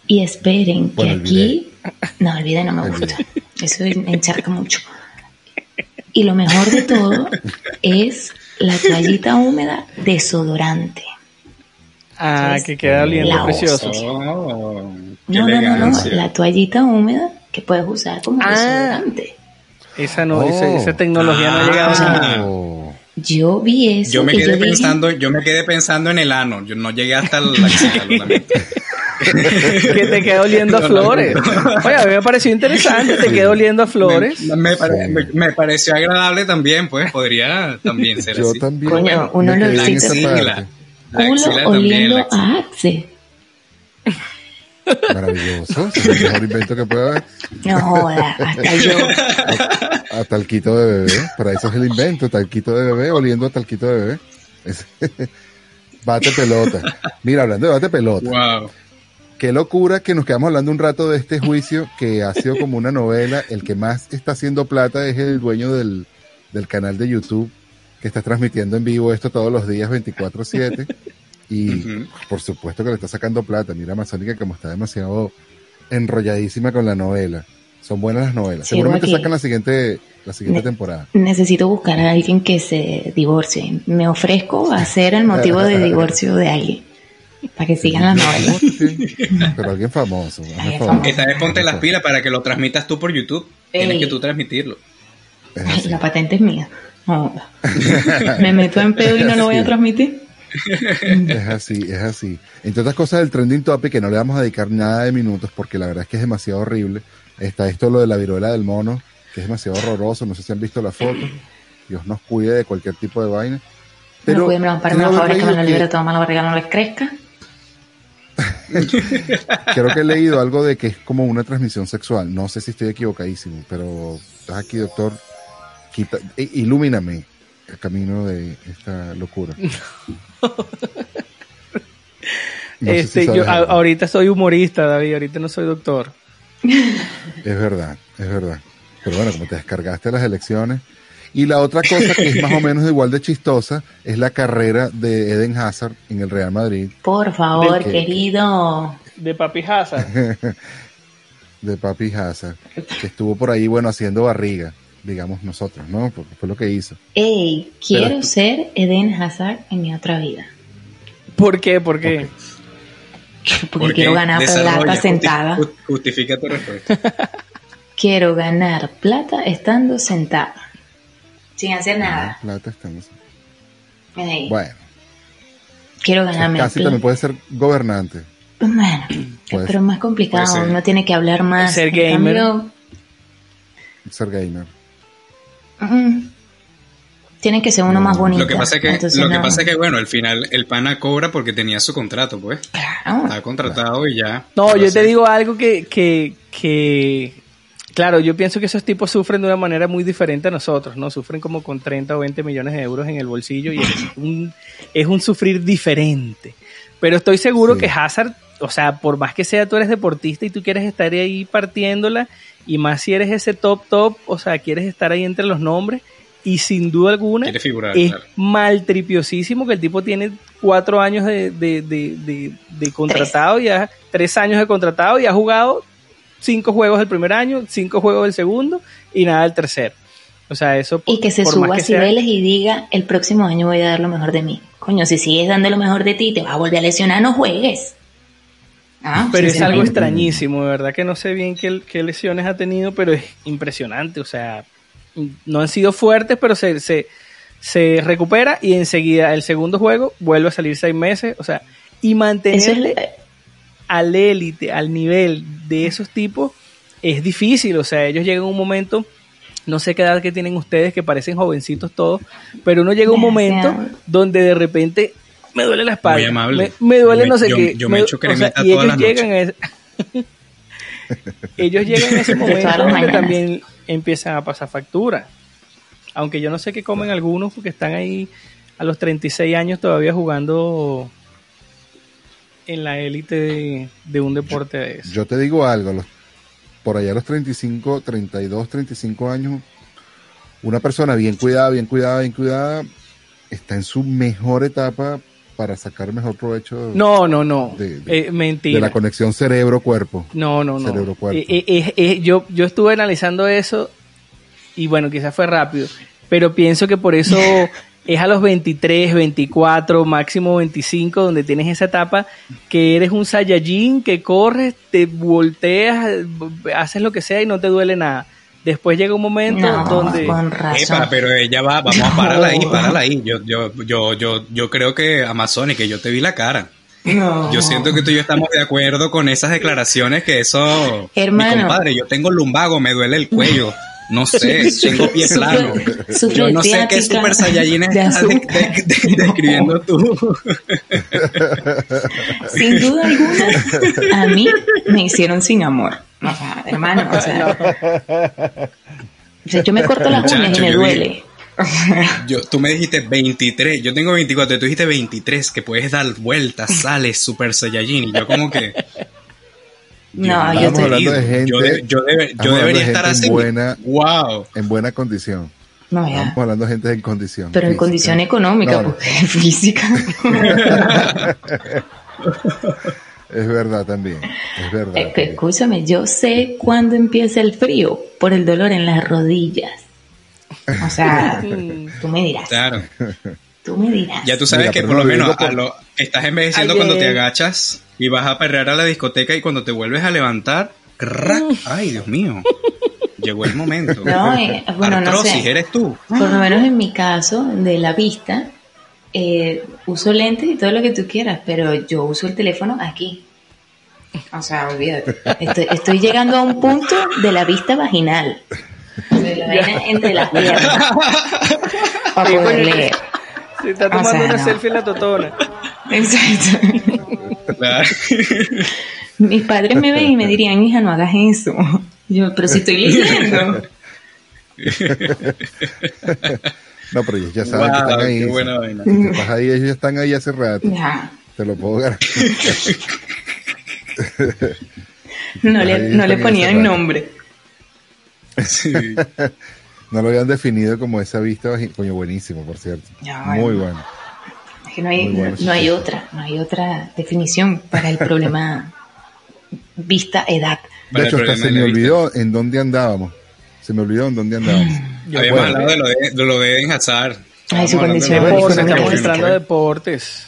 Y esperen que Bueno, aquí... No, el video no me gusta. Eso me encharca mucho. Y lo mejor de todo es la toallita húmeda desodorante. Ah, que queda oliendo precioso. Oh, No, no, no, no, la toallita húmeda que puedes usar como Ah. desodorante. Esa no, Oh. esa, esa tecnología no ha llegado a Ah. Oh. Yo vi eso Yo me quedé yo dije, pensando, yo me quedé pensando en el ano. Yo no llegué hasta la que te queda oliendo a flores. Oye, a mí me pareció interesante, te queda oliendo a flores. Me, me pare- Sí. me- me pareció agradable también, pues podría también ser Yo así. también. Coño, uno lo culo oliendo a Axe. Maravilloso. es el mejor invento que puede haber. No joda, hasta yo. A talquito de bebé. Para eso es el invento. Talquito de bebé oliendo a talquito de bebé. Es- bate pelota. Mira, hablando de bate pelota. Wow. Qué locura que nos quedamos hablando un rato de este juicio que ha sido como una novela. El que más está haciendo plata es el dueño del, del canal de YouTube que está transmitiendo en vivo esto todos los días 24/7. Y por supuesto que le está sacando plata. Mira Amazónica como está demasiado enrolladísima con la novela. Son buenas las novelas. Sí, Seguramente sacan la siguiente, la siguiente Ne- temporada. Necesito buscar a alguien que se divorcie. Me ofrezco a ser el motivo de divorcio de alguien. Para que sigan las novelas. Pero alguien famoso. Alguien. Esta vez ponte las pilas para que lo transmitas tú por YouTube. Tienes que tú transmitirlo. Ay, la patente es mía. No joda. Me meto en pedo y no lo voy a transmitir. Es así, es así. Entre otras cosas, el trending topic, que no le vamos a dedicar nada de minutos porque la verdad es que es demasiado horrible. Está esto lo de la viruela del mono, que es demasiado horroroso. No sé si han visto la foto. Dios nos cuide de cualquier tipo de vaina. no pueden preguntarme favores que me lo leído libere toda mala barriga no les crezca. Creo que he leído algo de que es como una transmisión sexual. No sé si estoy equivocadísimo, pero estás aquí, doctor. Quita, ilumíname el camino de esta locura. No este, si yo sabes a- algo. ahorita soy humorista, David, ahorita no soy doctor. Es verdad, es verdad. Pero bueno, como te descargaste las elecciones. Y la otra cosa que es más o menos igual de chistosa es la carrera de Eden Hazard en el Real Madrid, Por favor, que- querido. De Papi Hazard. de Papi Hazard, que estuvo por ahí, bueno, haciendo barriga, digamos nosotros, ¿no? Porque fue lo que hizo. Ey, quiero Pero ser Eden Hazard en mi otra vida. ¿Por qué? ¿Por qué? Porque quiero ganar plata sentada. ju- Justifica tu respuesta. Quiero ganar plata estando sentada. Sin hacer nada. Plata estamos. Ey, Bueno, quiero ganarme casi plata. también puede ser gobernante. Bueno, Puede pero es más complicado. Uno tiene que hablar más. Ser gamer. cambio, Ser gamer. Mm, tiene que ser uno más bonito. Lo que pasa es que, Entonces, lo que no. pasa es que bueno, al final el pana cobra porque tenía su contrato, pues. Claro. Estaba contratado y ya. No, yo te digo algo que, que, que, claro, yo pienso que esos tipos sufren de una manera muy diferente a nosotros, ¿no? Sufren como con 30 o 20 millones de euros en el bolsillo y es un, es un sufrir diferente. Pero estoy seguro Sí. que Hazard, o sea, por más que sea tú eres deportista y tú quieres estar ahí partiéndola, y más si eres ese top top, o sea, quieres estar ahí entre los nombres, y sin duda alguna figurar, es claro. maltripiosísimo que el tipo tiene cuatro años de, de, de, de- de contratado, ya tres años de contratado y ha jugado cinco juegos el primer año, cinco juegos el segundo y nada el tercero. O sea, eso por- Y que se por suba más a sea- Cibeles y diga, el próximo año voy a dar lo mejor de mí. Coño, si sigues dando lo mejor de ti, te vas a volver a lesionar, no juegues. Ah, Pero es algo extrañísimo, de verdad que no sé bien qué, qué lesiones ha tenido, pero es impresionante. O sea, no han sido fuertes, pero se, se, se recupera y enseguida el segundo juego vuelve a salir seis meses. O sea, y es, mantenerle al élite, al nivel de esos tipos, es difícil. O sea, ellos llegan a un momento, no sé qué edad que tienen ustedes, que parecen jovencitos todos, pero uno llega a un momento donde de repente me duele la espalda. Muy amable. Me, me duele Yo no sé yo- qué. yo me echo o sea, cremita y todas ellos las llegan a ese, ellos llegan a ese momento donde también empiezan a pasar factura. Aunque yo no sé qué comen algunos porque están ahí a los 36 años todavía jugando en la élite de, de un deporte de eso. Yo te digo algo, los- por allá a los 35, 32, 35 años, una persona bien cuidada, bien cuidada, bien cuidada, está en su mejor etapa para sacar mejor provecho No, no, no. De- de- Eh, mentira. de la conexión cerebro-cuerpo. No, no, no. Cerebro-cuerpo. Eh, eh, yo, yo estuve analizando eso y bueno, quizás fue rápido, pero pienso que por eso es a los 23, 24, máximo 25, donde tienes esa etapa que eres un Saiyajin, que corres, te volteas, haces lo que sea y no te duele nada. Después llega un momento No, donde... con razón. Epa, pero ella va, vamos a pararla ahí, pararla ahí. Yo, yo, yo, yo, yo creo que Amazon y que yo te vi la cara. No. Yo siento que tú y yo estamos de acuerdo con esas declaraciones que eso. Hermano. Mi compadre, yo tengo lumbago, me duele el cuello. No sé, tengo pie plano. Yo no sé qué super saiyajin estás de- azúcar. de- de- describiendo tú. Sin duda alguna, a mí me hicieron sin amor. O sea, hermano, o sea, o sea, yo me corto las uñas y Muchacho, me yo duele. Yo, tú me dijiste 23, yo tengo 24, tú dijiste 23, que puedes dar vueltas, sales super saiyajin. Y yo como que... No, yo Estamos estoy, hablando de gente- yo, de- debería de estar así. buena. Wow. En buena condición. no, ya. Estamos hablando de gente en condición. Pero en condición económica, No, no. porque física. Es verdad también. Es verdad. Es que, escúchame, yo sé cuándo empieza el frío por el dolor en las rodillas. O sea, tú me dirás. Claro. Tú me dirás. Ya tú sabes Mira, que por lo menos por- a lo, estás envejeciendo Ayer- cuando te agachas y vas a perrear a la discoteca y cuando te vuelves a levantar, ¡crack! ¡Ay, Dios mío! Llegó el momento. No, eh, bueno, no Artrosis, sé. eres tú. Por lo menos en mi caso, de la vista, eh, uso lentes y todo lo que tú quieras, pero yo uso el teléfono aquí. O sea, olvídate. Estoy, estoy llegando a un punto de la vista vaginal. De la vaina entre las piernas. Para poder leer. Se está O tomando sea, una no. selfie en la totona. Exacto. Claro. Mis padres me ven y me dirían, hija, no hagas eso. Yo, pero si estoy leyendo. No, pero ellos ya saben Wow, que están ahí. qué buena vaina. Si estás ahí, ellos ya están ahí hace rato. Ya. Te lo puedo garantizar. No le, no le ponían nombre. Sí. No lo habían definido como esa vista Coño, buenísimo, por cierto. Ya, bueno. Muy bueno. Es que no hay, bueno, no hay otra, no hay otra definición para el problema vista-edad. De hecho, hasta se me olvidó en dónde andábamos. Se me olvidó en dónde andábamos. Habíamos Bueno. hablado de lo de, de lo de Hazard. Ay, su condición Deportes, estamos entrando a deportes.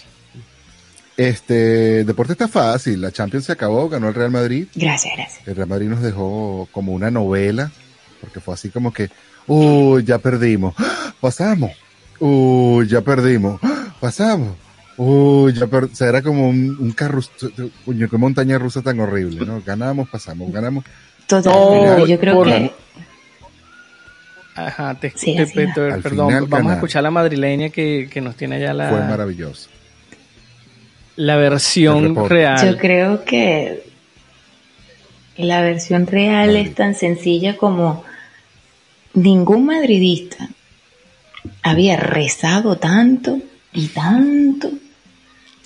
Este, deporte está fácil. La Champions se acabó, ganó el Real Madrid. Gracias, gracias. El Real Madrid nos dejó como una novela, porque fue así como que, uy, ya perdimos, ¡Ah! pasamos, uy, ya perdimos, ¡Ah! Pasamos, uy, ya perdimos. O sea, era como un, un carro, coño, qué montaña rusa tan horrible, ¿no? Ganamos, pasamos, ganamos. Totalmente. No, Yo creo por- que Ajá, te, Sí, te- te- te- perdón, final vamos a escuchar la madrileña que, que nos tiene ya Fue la, maravilloso. la versión reporte. yo real. creo que la versión real es tan sencilla como ningún madridista había rezado tanto y tanto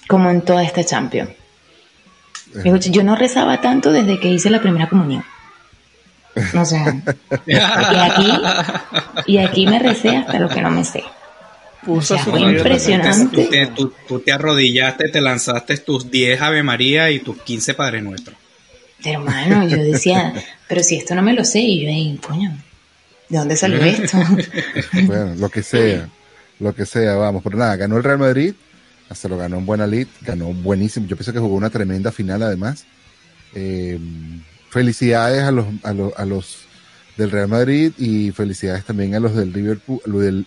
como en toda esta Champions. Yo no rezaba tanto desde que hice la primera comunión. O sea, y aquí, y aquí me recé hasta lo que no me sé. Puso o sea, fue impresionante. Tú te, tú- tú te arrodillaste, te lanzaste tus 10 Ave María y tus 15 Padre Nuestro. Hermano, yo decía, pero si esto no me lo sé, y yo, "Ey, coño, ¿de dónde salió esto? Bueno, lo que sea, lo que sea, vamos. Pero nada, ganó el Real Madrid, hasta lo ganó en buena lid, ganó buenísimo. Yo pienso que jugó una tremenda final además. Eh, felicidades a los, a los, a los del Real Madrid y felicidades también a los del Liverpool,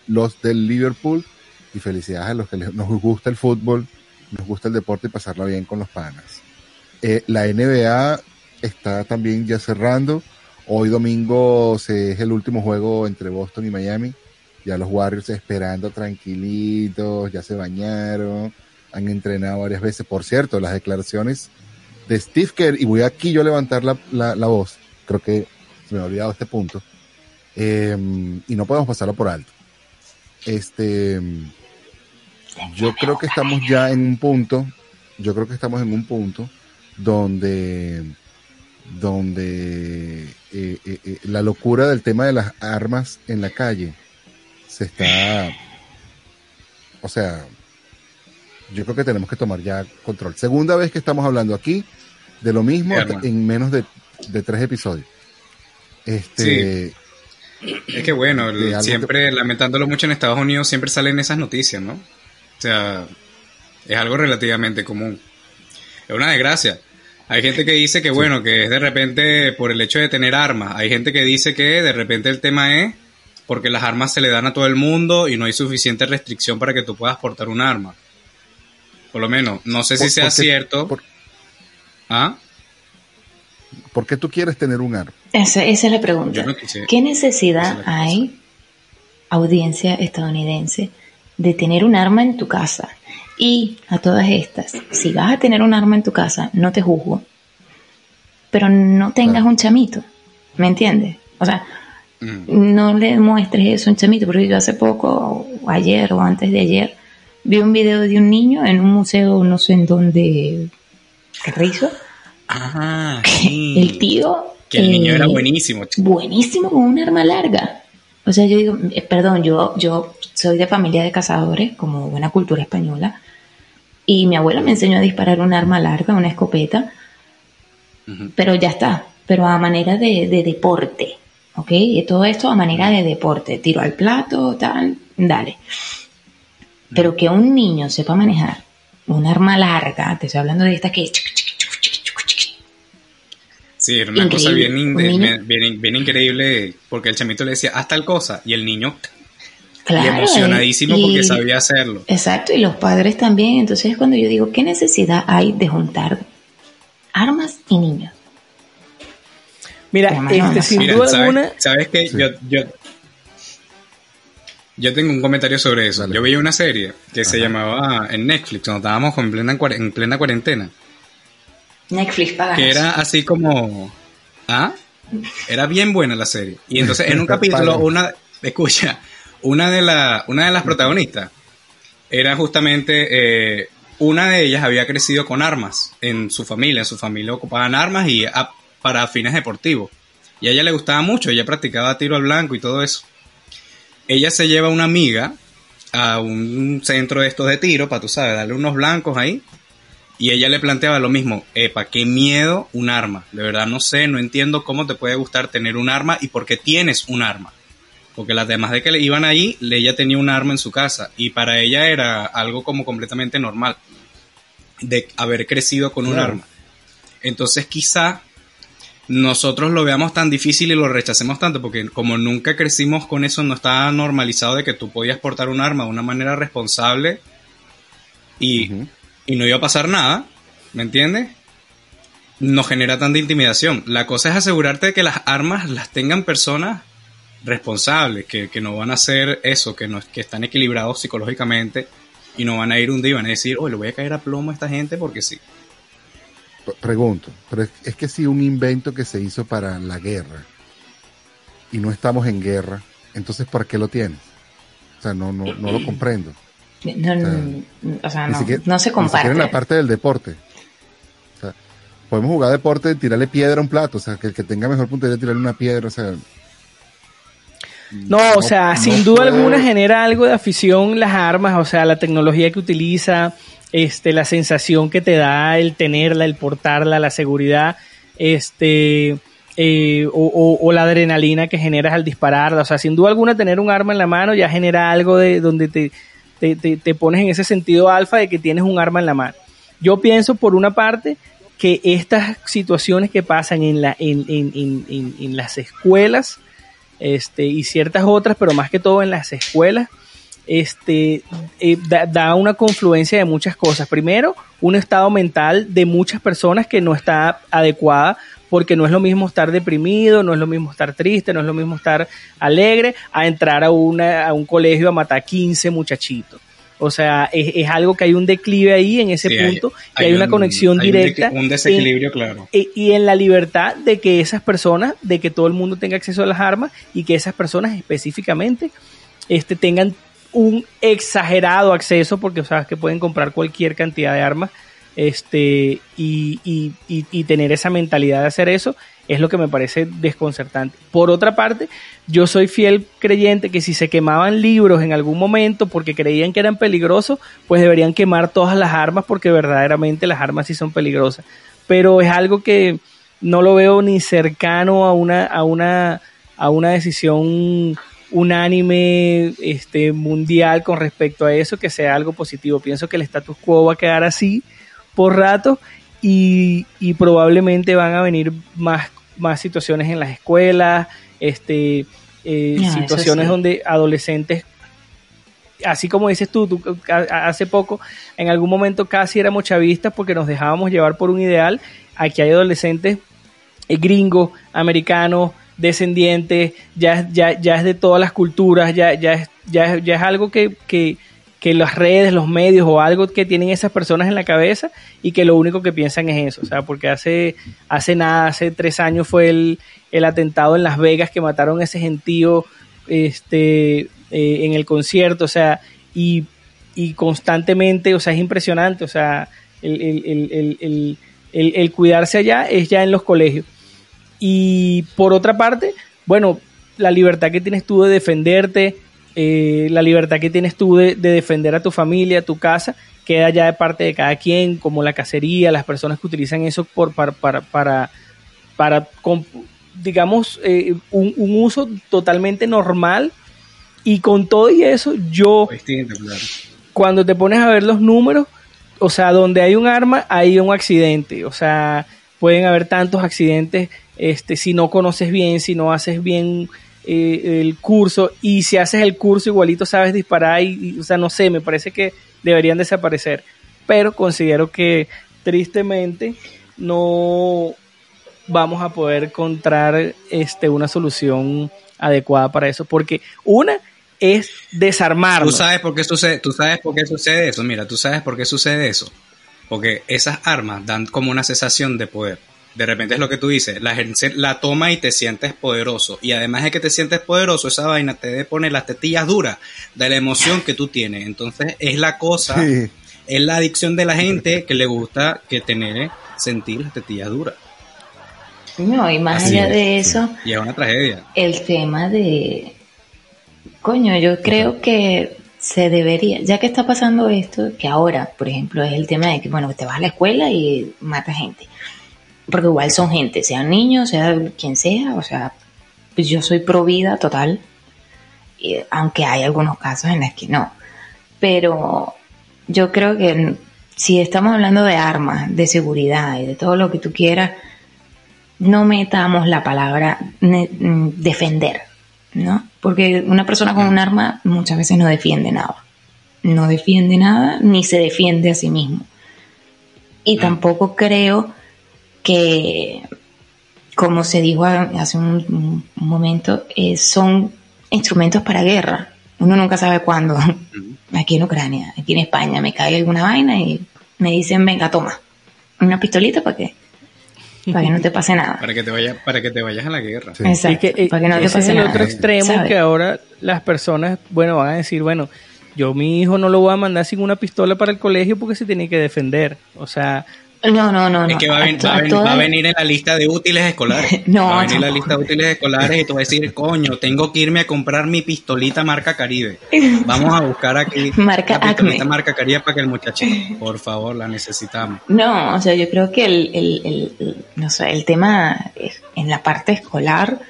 los del, Liverpool y felicidades a los que nos gusta el fútbol, nos gusta el deporte y pasarla bien con los panas. Eh, la NBA está también ya cerrando. Hoy domingo se, es el último juego entre Boston y Miami. Ya los Warriors esperando tranquilitos, ya se bañaron, han entrenado varias veces. Por cierto, las declaraciones de Steve Kerr, y voy aquí yo a levantar la, la, voz, creo que se me ha olvidado este punto, eh, y no podemos pasarlo por alto. Este, yo creo que estamos ya en un punto, yo creo que estamos en un punto donde, donde eh, eh, eh, la locura del tema de las armas en la calle se está, o sea, yo creo que tenemos que tomar ya control. Segunda vez que estamos hablando aquí de lo mismo en menos de, de tres episodios. Este, Es que bueno, el- siempre, lamentándolo mucho en Estados Unidos, siempre salen esas noticias, ¿no? O sea, es algo relativamente común. Es una desgracia. Hay gente que dice que, bueno, que es de repente por el hecho de tener armas. Hay gente que dice que de repente el tema es porque las armas se le dan a todo el mundo y no hay suficiente restricción para que tú puedas portar un arma. Por lo menos, no sé si Por- sea porque- cierto. por- ¿Ah? ¿Por qué tú quieres tener un arma? Esa, esa es la pregunta. Yo no quise- ¿Qué necesidad hay, audiencia estadounidense, de tener un arma en tu casa? Y a todas estas, si vas a tener un arma en tu casa, no te juzgo, pero no tengas Claro. un chamito, ¿me entiendes? O sea, Mm. no le muestres eso a un chamito, porque yo hace poco, o ayer o antes de ayer, vi un video de un niño en un museo, no sé en dónde, Carrizo, Ah, sí. el tío... Que el niño eh, era buenísimo. chico. buenísimo con un arma larga. O sea, yo digo, eh, perdón, yo, yo soy de familia de cazadores, como buena cultura española, y mi abuela me enseñó a disparar un arma larga, una escopeta, pero ya está, pero a manera de, de deporte, ¿ok? Y todo esto a manera de deporte, tiro al plato, tal, dale. Pero que un niño sepa manejar un arma larga, te estoy hablando de esta que... Sí, era una Increíble. cosa bien, in- bien, bien- bien increíble porque el chamito le decía, haz tal cosa, y el niño Claro, y emocionadísimo y- porque sabía hacerlo. Exacto, y los padres también. Entonces es cuando yo digo, ¿qué necesidad hay de juntar armas y niños? Mira, este, sin. Mira, duda ¿sabes, alguna, ¿sabes qué? Sí. Yo, yo, yo tengo un comentario sobre eso. Yo veía una serie que se llamaba en Netflix, cuando estábamos en plena, en plena cuarentena, Netflix paga. que era así como... ¿Ah? Era bien buena la serie. Y entonces en un capítulo, una... Escucha, una de, la, una de las protagonistas era justamente... eh, una de ellas había crecido con armas en su familia. En su familia ocupaban armas y a- para fines deportivos. Y a ella le gustaba mucho. Ella practicaba tiro al blanco y todo eso. Ella se lleva una amiga a un centro de estos de tiro para, tú sabes, darle unos blancos ahí. Y ella le planteaba lo mismo, epa, qué miedo un arma. De verdad no sé, no entiendo cómo te puede gustar tener un arma y por qué tienes un arma. Porque las demás de que le iban allí, ella tenía un arma en su casa y para ella era algo como completamente normal de haber crecido con un arma. Entonces quizá nosotros lo veamos tan difícil y lo rechacemos tanto porque como nunca crecimos con eso, no estaba normalizado de que tú podías portar un arma de una manera responsable y, y no iba a pasar nada, ¿me entiendes? No genera tanta intimidación. La cosa es asegurarte de que las armas las tengan personas responsables, que, que no van a hacer eso, que, no, que están equilibrados psicológicamente y no van a ir un día y van a decir, oh, le voy a caer a plomo a esta gente porque sí. Pregunto, pero es, es que si un invento que se hizo para la guerra y no estamos en guerra, entonces ¿para qué lo tienes? O sea, no, no, no lo comprendo. No, no, o sea, Ni no, siquiera- no se comparte. en la parte del deporte. O sea, podemos jugar deporte, tirarle piedra a un plato, o sea, que el que tenga mejor puntería tirarle una piedra, o sea. No, o sea, no sin duda alguna genera algo de afición las armas, o sea, la tecnología que utiliza, este, la sensación que te da el tenerla, el portarla, la seguridad, este, eh, o, la adrenalina que generas al dispararla. O sea, sin duda alguna tener un arma en la mano ya genera algo de donde te, te, te- pones en ese sentido alfa de que tienes un arma en la mano. Yo pienso, por una parte, que estas situaciones que pasan en, la, en, en- en las escuelas, este, y ciertas otras, pero más que todo en las escuelas, este, eh, da, da una confluencia de muchas cosas. Primero, un estado mental de muchas personas que no está adecuada porque no es lo mismo estar deprimido, no es lo mismo estar triste, no es lo mismo estar alegre, a entrar a, una, a un colegio a matar 15 muchachitos. O sea, es, es algo que hay un declive ahí en ese Sí, hay- punto, que hay, una un- conexión hay directa. Un, desequilibrio, claro. y- y en la libertad de que esas personas, de que todo el mundo tenga acceso a las armas y que esas personas específicamente este, tengan un exagerado acceso, porque sabes que pueden comprar cualquier cantidad de armas este, y, y- y- y tener esa mentalidad de hacer eso es lo que me parece desconcertante. Por otra parte, yo soy fiel creyente que si se quemaban libros en algún momento porque creían que eran peligrosos, pues deberían quemar todas las armas porque verdaderamente las armas sí son peligrosas. Pero es algo que no lo veo ni cercano a una, a una, a una decisión unánime este, mundial con respecto a eso, que sea algo positivo. Pienso que el status quo va a quedar así por rato y, y probablemente van a venir más, más situaciones en las escuelas, este, eh, Ah, situaciones sí. donde adolescentes, así como dices tú, hace poco, en algún momento casi éramos chavistas porque nos dejábamos llevar por un ideal, aquí hay adolescentes eh, gringos, americanos, descendientes, ya, ya, ya es de todas las culturas, ya, ya, es, ya, ya es algo que, que, que las redes, los medios o algo que tienen esas personas en la cabeza y que lo único que piensan es eso, o sea, porque hace, hace nada, hace tres años fue el, el atentado en Las Vegas que mataron a ese gentío este, eh, en el concierto, o sea, y, y constantemente, o sea, es impresionante, o sea, el, el- el cuidarse allá es ya en los colegios. Y por otra parte, bueno, la libertad que tienes tú de defenderte, eh, la libertad que tienes tú de, de defender a tu familia, a tu casa, queda ya de parte de cada quien, como la cacería, las personas que utilizan eso por, para, para, para, para digamos, eh, un, un uso totalmente normal. Y con todo y eso, yo Distinto, claro. cuando te pones a ver los números, o sea, donde hay un arma, hay un accidente. O sea, pueden haber tantos accidentes este, si no conoces bien, si no haces bien eh, el curso. Y si haces el curso, igualito sabes disparar. Y, o sea, no sé, me parece que deberían desaparecer. Pero considero que tristemente no vamos a poder encontrar este, una solución adecuada para eso. Porque una es Tú desarmarnos. sabes por sucede, tú sabes por qué sucede eso. Mira, tú sabes por qué sucede eso. Porque esas armas dan como una sensación de poder. De repente es lo que tú dices, la, gente la toma y te sientes poderoso. Y además de que te sientes poderoso, esa vaina te debe poner las tetillas duras de la emoción que tú tienes. Entonces es la cosa, Sí. es la adicción de la gente que le gusta que tener, sentir las tetillas duras. No, y más Así allá es, de sí. eso, Y es una tragedia. el tema de... Coño, yo creo que se debería, ya que está pasando esto, que ahora, por ejemplo, es el tema de que, bueno, te vas a la escuela y matas gente. Porque igual son gente, sean niños, sea quien sea, o sea, pues yo soy pro vida total, y- aunque hay algunos casos en los que no. Pero yo creo que si estamos hablando de armas, de seguridad y de todo lo que tú quieras, no metamos la palabra defender, ¿no? Porque una persona con un arma muchas veces no defiende nada. No defiende nada ni se defiende a sí mismo. Y tampoco creo que, como se dijo hace un, un momento, eh, son instrumentos para guerra. Uno nunca sabe cuándo. Aquí en Ucrania, aquí en España, me cae alguna vaina y me dicen, venga, toma, una pistolita para que, para que no te pase nada. Para que te vayas, para que te vayas a la guerra. Sí. Exacto, Es que, para que no te ese es pase el nada. otro extremo ¿sabes? que ahora las personas, bueno, van a decir, bueno, yo mi hijo no lo voy a mandar sin una pistola para el colegio porque se tiene que defender. O sea, No, no, no, no. Es que va a, ven- A to- va a a ven- todas- va a venir en la lista de útiles escolares. No, va a venir en la lista de útiles escolares y tú vas a decir, coño, tengo que irme a comprar mi pistolita marca Caribe. Vamos a buscar aquí Marca la pistolita Acme. marca Caribe para que el muchachito, por favor, la necesitamos. No, o sea, yo creo que el, el, el- no sé, el tema en la parte escolar,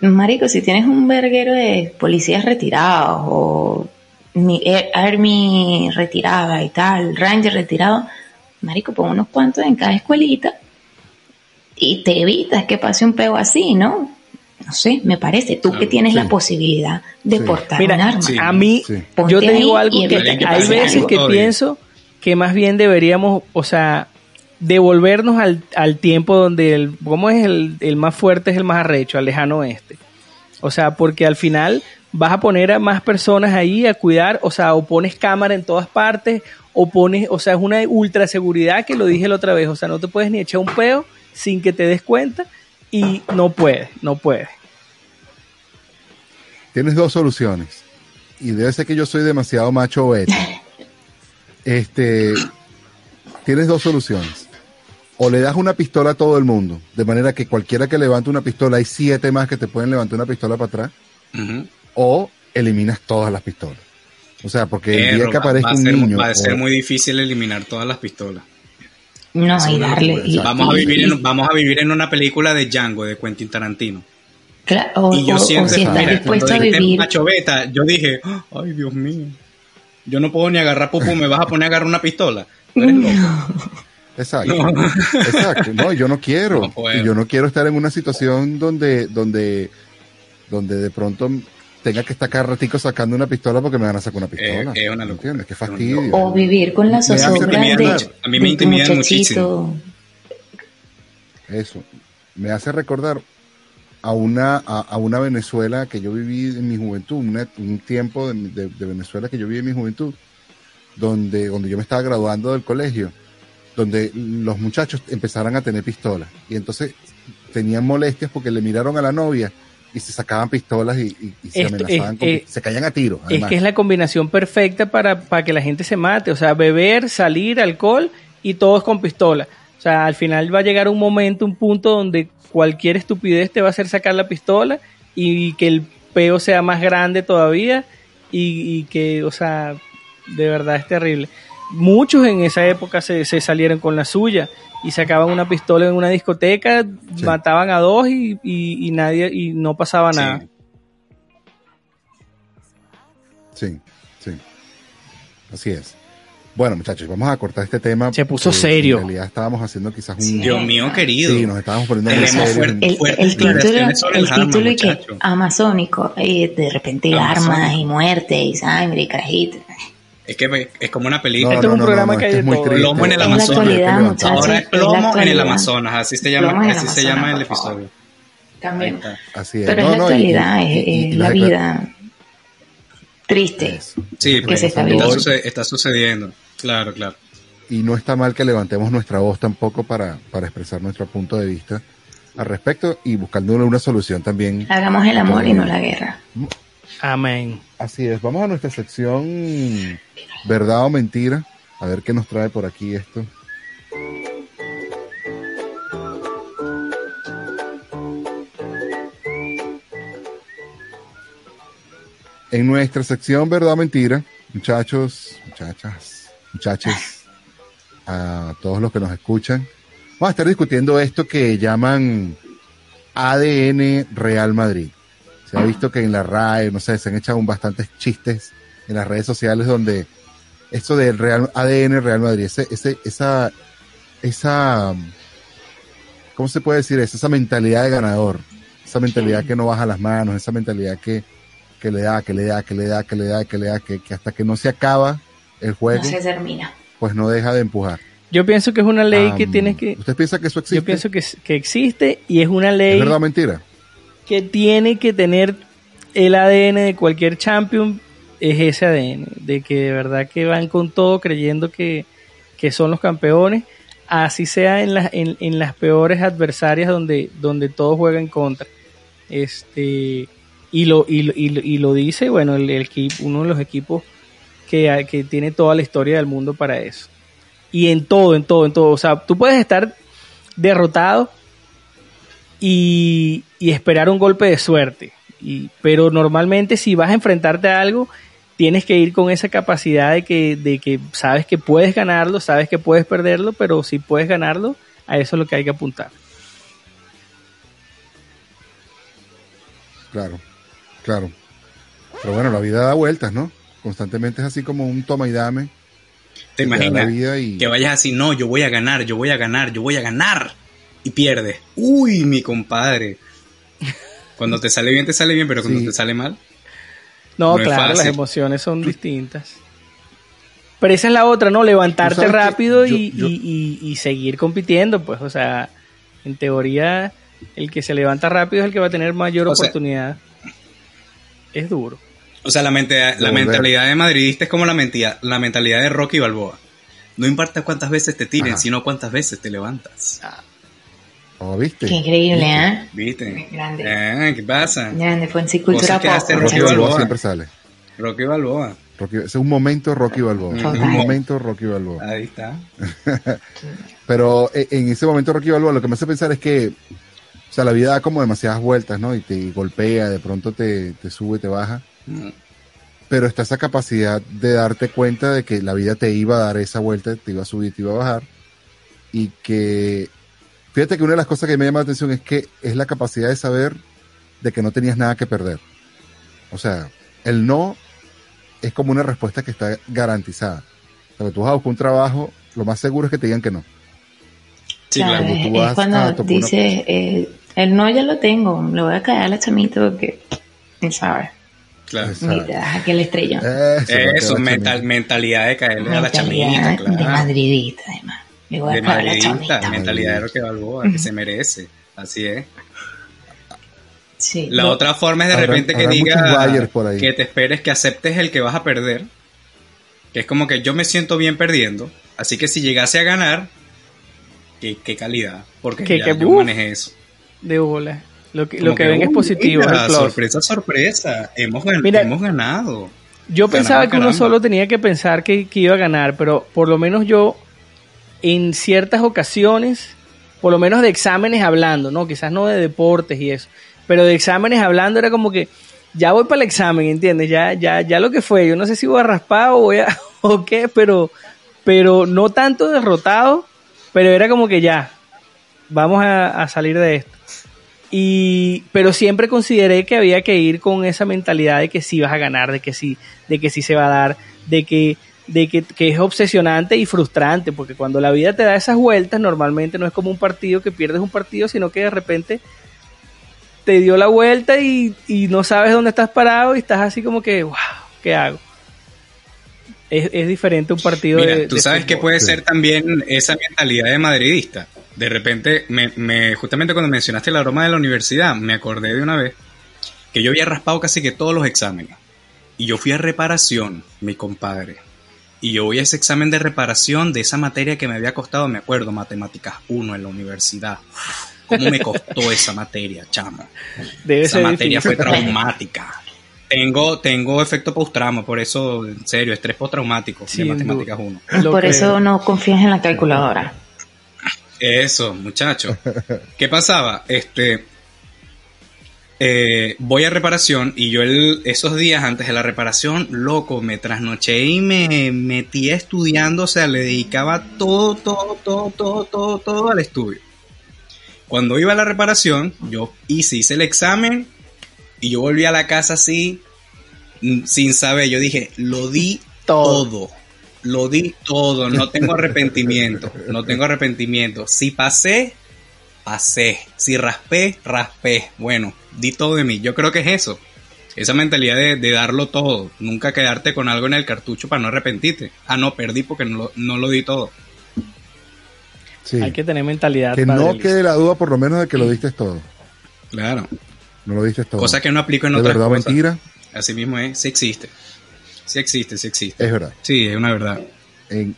marico, si tienes un verguero de policías retirados o mi, eh, Army retirada y tal, Ranger retirado, marico, pon unos cuantos en cada escuelita y te evitas que pase un peo así, ¿no? No sé, me parece. Tú que tienes sí. la posibilidad de Sí. portar Mira, un arma. sí. a mí, yo te digo algo que hay veces algo. que Obvio. pienso que más bien deberíamos, o sea, devolvernos al, al tiempo donde el, ¿cómo es? El, el más fuerte es el más arrecho, al lejano oeste. O sea, porque al final vas a poner a más personas ahí a cuidar, o sea, o pones cámara en todas partes, o pones, o sea, es una ultra seguridad que lo dije la otra vez, o sea, no te puedes ni echar un peo sin que te des cuenta y no puedes, no puedes. Tienes dos soluciones. Y debe ser que yo soy demasiado macho beta. Este, tienes dos soluciones. O le das una pistola a todo el mundo, de manera que cualquiera que levante una pistola, hay siete más que te pueden levantar una pistola para atrás, o eliminas todas las pistolas. O sea, porque el día que va- aparezca va, a un ser, niño, va a ser o- muy difícil eliminar todas las pistolas. No, y darle. y- Vamos a vivir y- en, vamos a vivir en una película de Django de Quentin Tarantino. cla- o, Y yo o- o si estás dispuesto cuando a vivir. macho beta, yo dije, ay Dios mío, yo no puedo ni agarrar pupu, me vas a poner a agarrar una pistola. Eres loco. Exacto. Exacto. No, yo no quiero. No yo no quiero estar en una situación donde, donde, donde de pronto tenga que estar cada ratico sacando una pistola porque me van a sacar una pistola. Eh, es una locura. ¿Entiendes? Qué fastidio. O vivir con la zozobra de. A mí me de tu intimidan muchachito. Eso. Me hace recordar a una, a, a una Venezuela que yo viví en mi juventud, una- un tiempo de, de- de Venezuela que yo viví en mi juventud, donde, donde yo me estaba graduando del colegio, donde los muchachos empezaron a tener pistolas. Y entonces tenían molestias porque le miraron a la novia y se sacaban pistolas y, y- y se Esto amenazaban, es- con- eh, se caían a tiro. Es que es la combinación perfecta para, para que la gente se mate. O sea, beber, salir, alcohol y todos con pistola. O sea, al final va a llegar un momento, un punto donde cualquier estupidez te va a hacer sacar la pistola y que el peo sea más grande todavía y, y que, o sea, de verdad es terrible. Muchos en esa época se, se salieron con la suya y sacaban una pistola en una discoteca, Sí. mataban a dos y, y- y nadie y no pasaba Sí. nada. Sí, sí. Así es. Bueno, muchachos, vamos a cortar este tema. Se puso serio. En realidad estábamos haciendo quizás un... Sí. Dios mío querido. Sí, nos estábamos poniendo muy Tenemos serios. fuerte- El, el título, sobre el el arma, título y que amazónico, eh, de repente Amazónico. armas y muerte y sangre y carajito. Es que es como una película. Es un programa que hay de es muy. Plomo en el Amazonas. Ahora es plomo en el. Amazonas, así se llama, así se llama el episodio. También. Así es. Pero No, es la actualidad, y- es, y- es y la vida triste. Eso. Sí, pues, se está está, viviendo. suce- está sucediendo. Claro, claro. Y no está mal que levantemos nuestra voz tampoco para, para expresar nuestro punto de vista al respecto y buscándole una solución también. Hagamos el amor y no la guerra. Amén. Así es. Vamos a nuestra sección verdad o mentira. A ver qué nos trae por aquí esto. En nuestra sección verdad o mentira, muchachos, muchachas, muchaches, a todos los que nos escuchan, vamos a estar discutiendo esto que llaman ADN Real Madrid. Se ha visto que en la RAE, no sé, se han echado un bastantes chistes en las redes sociales donde esto del Real ADN Real Madrid, ese, ese, esa, esa, ¿cómo se puede decir eso? Esa mentalidad de ganador, esa mentalidad que no baja las manos, esa mentalidad que, que le da, que le da, que le da, que le da, que le da, que, que hasta que no se acaba el juego, No se termina. pues no deja de empujar. Yo pienso que es una ley que Am, tiene que... ¿Usted piensa que eso existe? Yo pienso que, que existe y es una ¿Es ley verdad o mentira? Que tiene que tener el ADN de cualquier champion, es ese ADN, de que de verdad que van con todo creyendo que, que son los campeones, así sea en las, en, en las peores adversarias donde, donde todo juega en contra. Este, y lo, y, lo- y, lo- y lo dice, bueno, el, el uno de los equipos que, que tiene toda la historia del mundo para eso. Y en todo, en todo, en todo. O sea, tú puedes estar derrotado y, y esperar un golpe de suerte. Y, pero normalmente si vas a enfrentarte a algo, tienes que ir con esa capacidad de que, de que sabes que puedes ganarlo, sabes que puedes perderlo, pero si puedes ganarlo, a eso es lo que hay que apuntar. Claro, claro. Pero bueno, la vida da vueltas, ¿no? Constantemente es así como un toma y dame. ¿Te imaginas? vida y- Que vayas así, no, yo voy a ganar, yo voy a ganar, yo voy a ganar. Y pierdes. Uy, mi compadre. Cuando te sale bien, te sale bien, pero cuando Sí. te sale mal, No, No es claro, las emociones son distintas. Pero esa es la otra, ¿no? Levantarte rápido yo- y, yo- y- y- y seguir compitiendo, pues, o sea, en teoría, el que se levanta rápido es el que va a tener mayor O sea- oportunidad. es duro. O sea, la, mente- la mentalidad de madridista es como la, mentia- la mentalidad de Rocky Balboa. No importa cuántas veces te tiren, Ajá. sino cuántas veces te levantas. Oh, ¿viste? Qué increíble, ¿eh? ¿Viste? Grande. Eh, ¿Qué pasa? Grande, Fonsi, cultura Cosas que pop. Rocky. Balboa Balboa. siempre sale. Rocky Balboa. Rocky- ese es un momento Rocky Balboa. Total. Es un momento Rocky Balboa. Ahí está. Pero eh, en ese momento Rocky Balboa lo que me hace pensar es que, o sea, la vida da como demasiadas vueltas, ¿no? Y te golpea, de pronto te, te sube, te baja. Mm. Pero está esa capacidad de darte cuenta de que la vida te iba a dar esa vuelta, te iba a subir, te iba a bajar. Y que, fíjate que una de las cosas que me llama la atención es que es la capacidad de saber de que no tenías nada que perder. O sea, el no es como una respuesta que está garantizada. O sea, que tú vas a buscar un trabajo, lo más seguro es que te digan que no. Sí, Claro. Cuando tú vas es cuando a tocar una- dice, eh, el no ya lo tengo, le voy a caer a la chamita porque, ni sabe, claro. Ni te das aquí la estrella. Eso, Eso, la mental, mentalidad de caerle a la Mentalidad chamita, de claro. madridista, además. A De madridista, mentalidad de Rocky Balboa, que se merece. Así es. Sí, La lo- otra forma es de Habrá- repente que diga Bayers por ahí. que te esperes que aceptes el que vas a perder. Que es como que yo me siento bien perdiendo. Así que si llegase a ganar, qué, qué calidad. Porque Que- ya yo manejé eso. De bola. Lo que, lo que ven es positivo, mira, sorpresa, sorpresa. Hemos, Mira, hemos ganado. Yo pensaba Caramba, que uno caramba. solo tenía que pensar que, que iba a ganar, pero por lo menos yo, en ciertas ocasiones, por lo menos de exámenes hablando, ¿no? Quizás no de deportes y eso, pero de exámenes hablando era como que ya voy para el examen, ¿entiendes? Ya, ya, ya lo que fue, yo no sé si voy a raspar o voy a, o qué, pero, pero no tanto derrotado, pero era como que ya, vamos a, a salir de esto. Y, pero siempre consideré que había que ir con esa mentalidad de que sí vas a ganar, de que sí, de que sí se va a dar, de que, de que, que es obsesionante y frustrante, porque cuando la vida te da esas vueltas, normalmente no es como un partido que pierdes un partido, sino que de repente te dio la vuelta y, y no sabes dónde estás parado y estás así como que, wow, ¿qué hago? Es, es diferente un partido Mira, de. tú de sabes que puede sí. ser también esa mentalidad de madridista. De repente, me, me- justamente cuando mencionaste la broma de la universidad, me acordé de una vez que yo había raspado casi que todos los exámenes. Y yo fui a reparación, mi compadre. Y yo voy a ese examen de reparación de esa materia que me había costado, me acuerdo, matemáticas 1 en la universidad. ¿Cómo me costó esa materia, chamo? Debe Esa ser materia difícil. fue traumática. Tengo, tengo efecto postraumo, por eso, en serio, estrés postraumático de matemáticas 1. Lo por que- eso no confías en la calculadora. Eso, muchacho. ¿Qué pasaba? Este, eh, voy a reparación y yo el- esos días antes de la reparación, loco, me trasnoché y me metía estudiando, o sea, le dedicaba todo, todo, todo, todo, todo, todo al estudio. Cuando iba a la reparación, yo hice, hice el examen y yo volví a la casa así, mm, sin saber, yo dije, lo di Todo. todo. Lo di todo, no tengo arrepentimiento, no tengo arrepentimiento. Si pasé, pasé. Si raspé, raspé. Bueno, di todo de mí. Yo creo que es eso. Esa mentalidad de, de darlo todo. Nunca quedarte con algo en el cartucho para no arrepentirte. Ah, no, perdí porque no lo, no lo di todo. Sí. Hay que tener mentalidad. Que no quede la duda por lo menos de que lo diste todo. Claro. No lo diste todo. Cosa que no aplico en ¿De otras verdad o cosas. mentira? Así mismo es. Sí existe. Sí existe, sí existe. Es verdad. Sí, es una verdad. En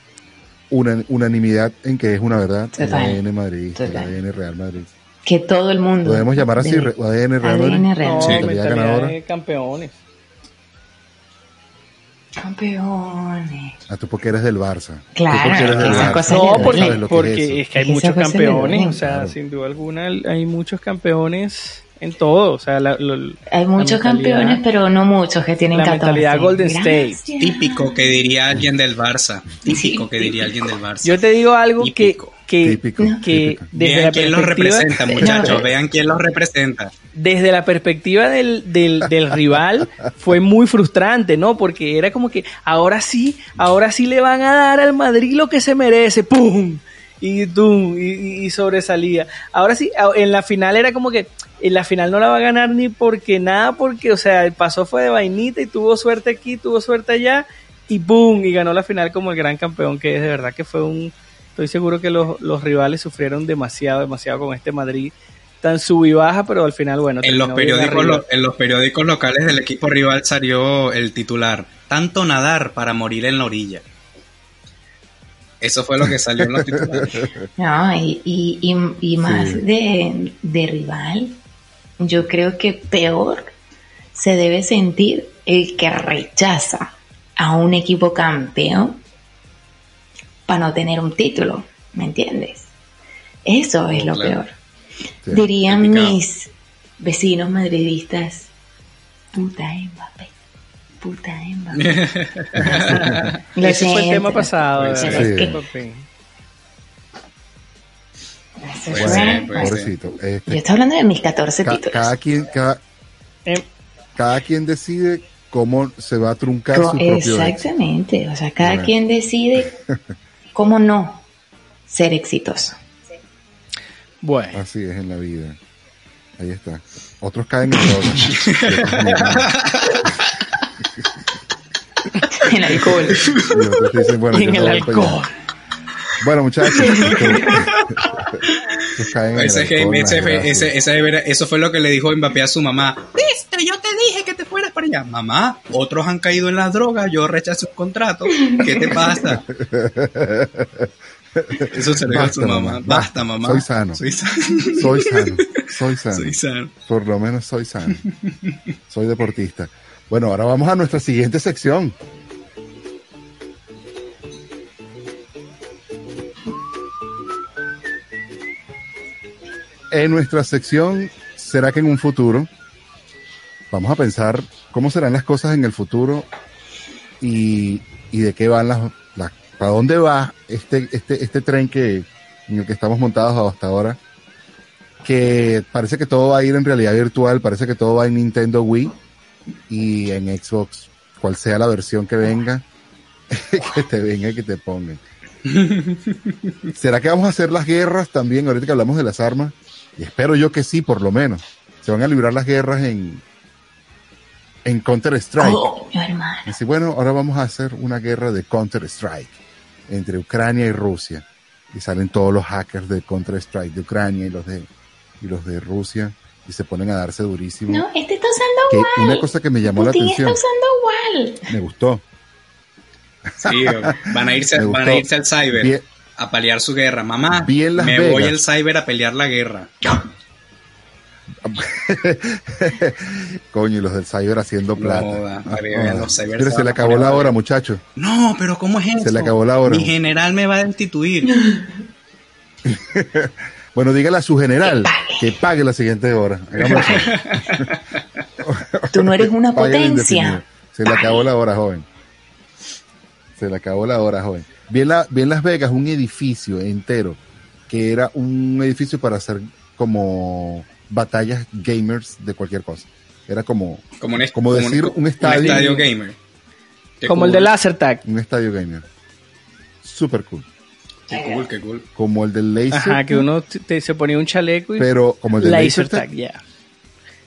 una, unanimidad en que es una verdad. El Total. ADN Madrid. El Total. ADN Real Madrid. Que todo el mundo. Podemos llamar así, de- ADN Real ADN Madrid. Real No, Sí. Ganadora. de campeones. Campeones. Ah, tú porque eres del Barça. Claro, eres del Barça. No, porque, porque es es, que hay muchos campeones, o sea, Claro. sin duda alguna hay muchos campeones en todo, o sea, la, lo- Hay muchos la campeones, pero no muchos que tienen la 14. mentalidad Golden State. Típico que diría alguien del Barça. Típico que diría alguien del Barça. Yo te digo algo que, Típico. que, Típico, que típico. desde Vean la quién los representa, muchachos. No. Vean quién los representa. desde la perspectiva del, del, del rival fue muy frustrante, ¿no? Porque era como que ahora sí, ahora sí le van a dar al Madrid lo que se merece, ¡pum! Y, tum, y, y- sobresalía. Ahora sí, en la final era como que en la final no la va a ganar ni porque nada, porque, o sea, el paso fue de vainita y tuvo suerte aquí, tuvo suerte allá y boom, y ganó la final como el gran campeón que es, de verdad que fue un, estoy seguro que los, los rivales sufrieron demasiado, demasiado con este Madrid, tan sub y baja, pero al final, bueno, En los, periódicos, lo- en los periódicos locales del equipo rival salió el titular, tanto nadar para morir en la orilla. Eso fue lo que salió en los titulares. No, y, y, y, y más Sí. de, de rival, yo creo que peor se debe sentir el que rechaza a un equipo campeón para no tener un título, ¿me entiendes? Eso es lo Claro. peor. Sí. Dirían mis vecinos madridistas, puta Mbappé, puta Mbappé. Lo Ese fue el tema pasado. de Sí. verdad, Sí. Eso Puede fue-. Pobrecito. Este, Yo estoy hablando de mis 14 ca- títulos. cada quien, cada, Em, cada quien decide cómo se va a truncar Co- su propio éxito. Exactamente, o sea, cada Bueno. quien decide cómo no ser exitoso. Bueno, Así es en la vida. Ahí está. Otros caen en drogas. El alcohol. Y otros dicen, bueno, y en el alcohol. Bueno, muchachos. en alcohol, eso fue lo que le dijo Mbappé a su mamá. Viste, yo te dije que te fueras para allá. Mamá, otros han caído en las drogas, yo rechacé un contrato. ¿Qué te pasa? Eso se lo dijo a su mamá. mamá, Basta, mamá. soy sano. Soy sano. Soy sano. Soy sano. Soy sano. Por lo menos soy sano. Soy deportista. Bueno, ahora vamos a nuestra siguiente sección. En nuestra sección, ¿será que en un futuro vamos a pensar cómo serán las cosas en el futuro y, y de qué van las, para dónde va este, este, este tren que en el que estamos montados hasta ahora? que parece que todo va a ir en realidad virtual, parece que todo va en Nintendo Wii y en Xbox, cual sea la versión que venga, que te venga y que te pongan. ¿Será que vamos a hacer las guerras también, ahorita que hablamos de las armas? Y espero yo que sí, por lo menos. Se van a librar las guerras en, en Counter Strike. Oh. Así, bueno, ahora vamos a hacer una guerra de Counter Strike entre Ucrania y Rusia. Y salen todos los hackers de Counter Strike de Ucrania y los de, y los de Rusia y se ponen a darse durísimo. No, este está usando que igual. una cosa que me llamó la Putin atención, está usando igual. me gustó. Sí, van a irse, van a irse al cyber Bien- a pelear su guerra. Mamá, Bien Las me voy al cyber a pelear la guerra. Coño, y los del cyber haciendo No plata. ah. los cyber Mira, se se le acabó la hora, ver. muchachos. No, pero ¿cómo es eso? le acabó la hora. Mi general me va a destituir. Bueno, dígale a su general Que pague. que pague la siguiente hora. Tú no eres una potencia. Se le acabó la hora, joven. Se le acabó la hora, joven. Vi en, la, vi en Las Vegas un edificio entero, que era un edificio para hacer como batallas gamers de cualquier cosa. Era como Como, un, Como decir un estadio- gamer. Qué Como el de Laser Tag. un estadio gamer. Super cool. Qué cool, qué cool. Como el del Laser, Ajá, que uno te- te- se ponía un chaleco y pero como el del Laser Laser, Tag, ya.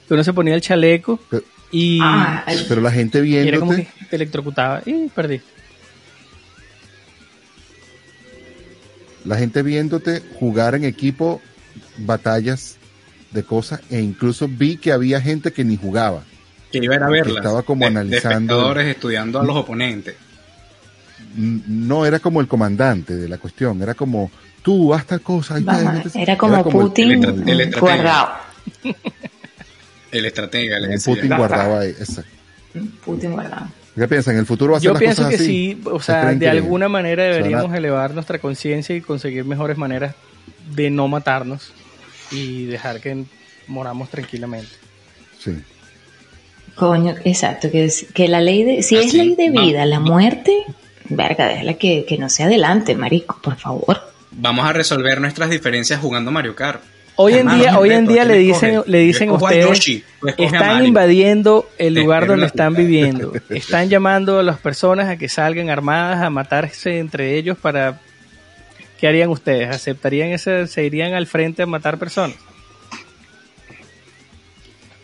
Que uno se ponía el chaleco Pero- y, Ah, el- pero la gente era como que te electrocutaba y perdí. la gente viéndote jugar en equipo batallas de cosas e incluso vi que había gente que ni jugaba. Que iba a ir a verlas. Estaba como de- analizando- De espectadores estudiando a los oponentes. No era como el comandante de la cuestión, era como tú haz tal cosa. ahí está, Vamos, ahí está". era como Putin el estra- el estratega. guardado. El estratega, le como decía. Putin guardaba ahí. Exacto. Putin guardado. ¿Qué piensan? ¿En el futuro va a ser Yo las pienso cosas que así? sí, o ¿Ustedes sea, de alguna manera deberíamos elevar nuestra conciencia y conseguir mejores maneras de no matarnos y dejar que moramos tranquilamente. Sí. Coño, exacto, que, es- que la ley de, si es ley de vida, la muerte, verga, déjala que, que no se adelante, marico, por favor. Vamos a resolver nuestras diferencias jugando Mario Kart. Hoy en día, ¿quién hoy en día le ¿Quién dicen, le dicen ustedes, Yoshi, están invadiendo el lugar donde están viviendo, están llamando a las personas a que salgan armadas a matarse entre ellos para ¿qué harían ustedes? ¿Aceptarían ese, se irían al frente a matar personas?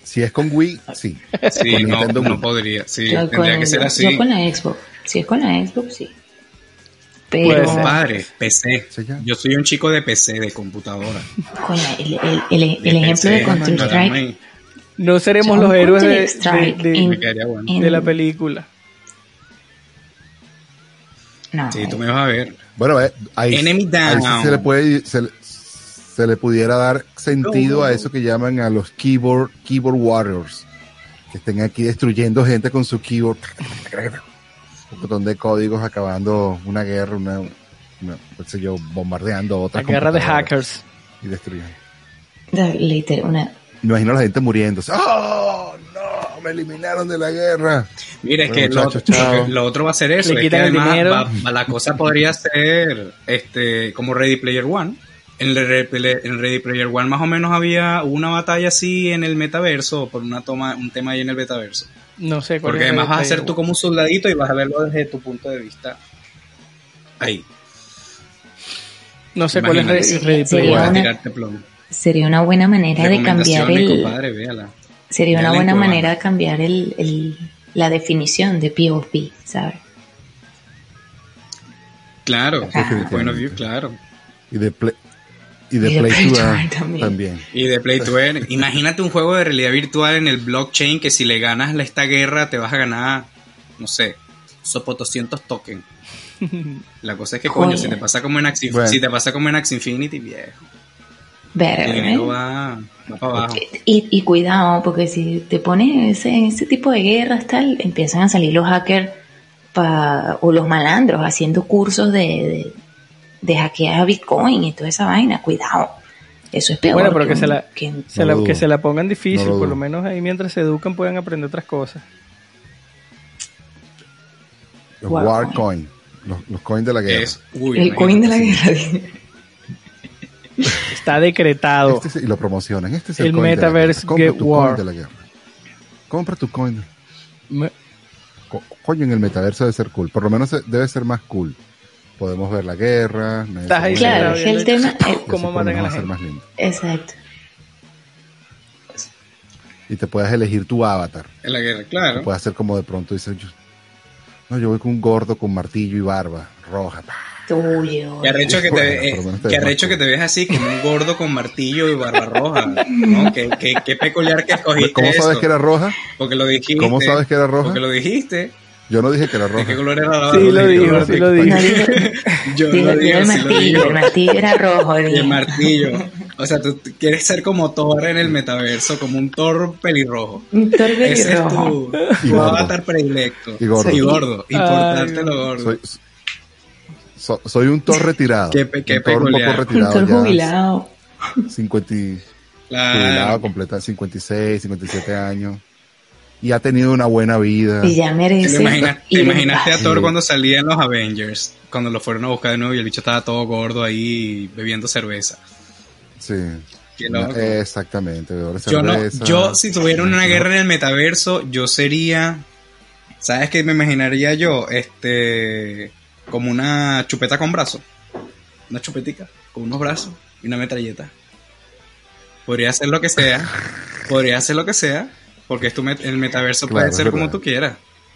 Si es con Wii, sí. Sí, Con no, no podría. Sí, tendría que ser yo así. con la Xbox. Si es con la Xbox, sí. Puede Pero, ser. Compadre, PC. Yo soy un chico de PC, de computadora. coño, el, el, el, el De ejemplo de Counter-Strike. No seremos los héroes de, Counter-Strike de- de- en- Me quedaría bueno. en- de la película. No, Sí, tú me vas a ver. Bueno, eh, ahí, Enemy ahí sí down. se le puede, se, le- se le pudiera dar sentido a eso que llaman a los keyboard, keyboard warriors, que estén aquí destruyendo gente con su keyboard, un montón de códigos acabando una guerra, una, una qué sé yo, bombardeando La otras guerra de hackers. y destruyendo. Literal, una, Me imagino a la gente muriéndose. ¡Oh, no! Me eliminaron de la guerra. Mira, es Bueno, que lo, otro va a ser eso. Le es que el además dinero. va- va- la cosa podría ser este como Ready Player One. En el Ready Player, en Ready Player One más o menos había una batalla así en el metaverso, por una toma, un tema ahí en el metaverso. No sé cuál Porque es además vas a ser tú como un soldadito y vas a verlo desde tu punto de vista. Ahí. No sé cuál es Ready Player Voy a una- One. tirarte plomo. sería una buena manera de cambiar el compadre, véala. sería una Véala buena manera de cambiar el, el la definición de POV, ¿sabes? Claro, Definitivamente. point of view, claro. Y de Play, y de Y de Play Play to Earn también. también. Y de Play to Earn. Imagínate un juego de realidad virtual en el blockchain que si le ganas la- esta guerra te vas a ganar, no sé, sopo 200 tokens. La cosa es que, coño, si te pasa como en Axie, Bueno. si te pasa como en Axie Infinity, viejo, Ver, el dinero va, va para abajo. Y, y cuidado, porque si te pones ese, ese tipo de guerras, tal, empiezan a salir los hackers pa- o los malandros haciendo cursos de, de, de hackear Bitcoin y toda esa vaina. Cuidado. Eso es peor. Bueno, pero que un- se la- que- Se la- lo que dudo. se la pongan difícil, No por lo menos ahí mientras se educan pueden aprender otras cosas. Los Wow. War Coin. Los, los coins de la guerra. Es, uy, el coin de la guerra. Está decretado. Este es- y lo promocionan. Este es el, El coin de la Metaverse guerra. Compra Get tu War. coin de la guerra. Compra tu coin. Me- Co- Coño, en el metaverso debe ser cool. Por lo menos debe ser más cool. Podemos ver la guerra. Estás ahí Claro, es el tema- y así cómo matan a la gente. más lindo. Exacto. Y te puedes elegir tu avatar. En la guerra, claro. Puedes hacer como de pronto dices, yo, no, yo voy con un gordo con martillo y barba roja. pa. Tuyo. Que arrecho que te, eh, que ves arrecho que te ves así como un gordo con martillo y barba roja, ¿no? Qué, qué- qué peculiar que escogiste ¿Cómo sabes eso. que era roja? Porque lo dijiste. ¿Cómo sabes que era roja? Porque lo dijiste. Yo no dije que era ¿De roja. qué color era la Sí, lo no sí lo digo, Yo digo, lo digo digo, el martillo. digo. El martillo era rojo. Y el martillo. O sea, tú quieres ser como Thor en el metaverso, como un Thor pelirrojo. Un Thor Ese es pelirrojo. tu, Y tu gordo. avatar predilecto. Y gordo. Y gordo. Ay, Importarte lo gordo. Soy, so- soy un Thor retirado. Qué un Thor un poco Un retirado. Thor jubilado. 50 y- Claro. jubilado, completa 56, 57 años. Y ha tenido una buena vida. Y ya ¿Te, merece. imaginas- te ir en imaginaste a. Thor Sí. cuando salía en los Avengers? Cuando lo fueron a buscar de nuevo y el bicho estaba todo gordo ahí bebiendo cerveza. Sí. Loco. Exactamente. Yo no, yo si tuviera una guerra en el metaverso, yo sería, ¿sabes qué me imaginaría yo? Este, como una chupeta con brazos, una chupetica con unos brazos y una metralleta. Podría ser lo que sea, podría ser lo que sea, porque es tu met- el metaverso Claro, puede ser como tú quieras.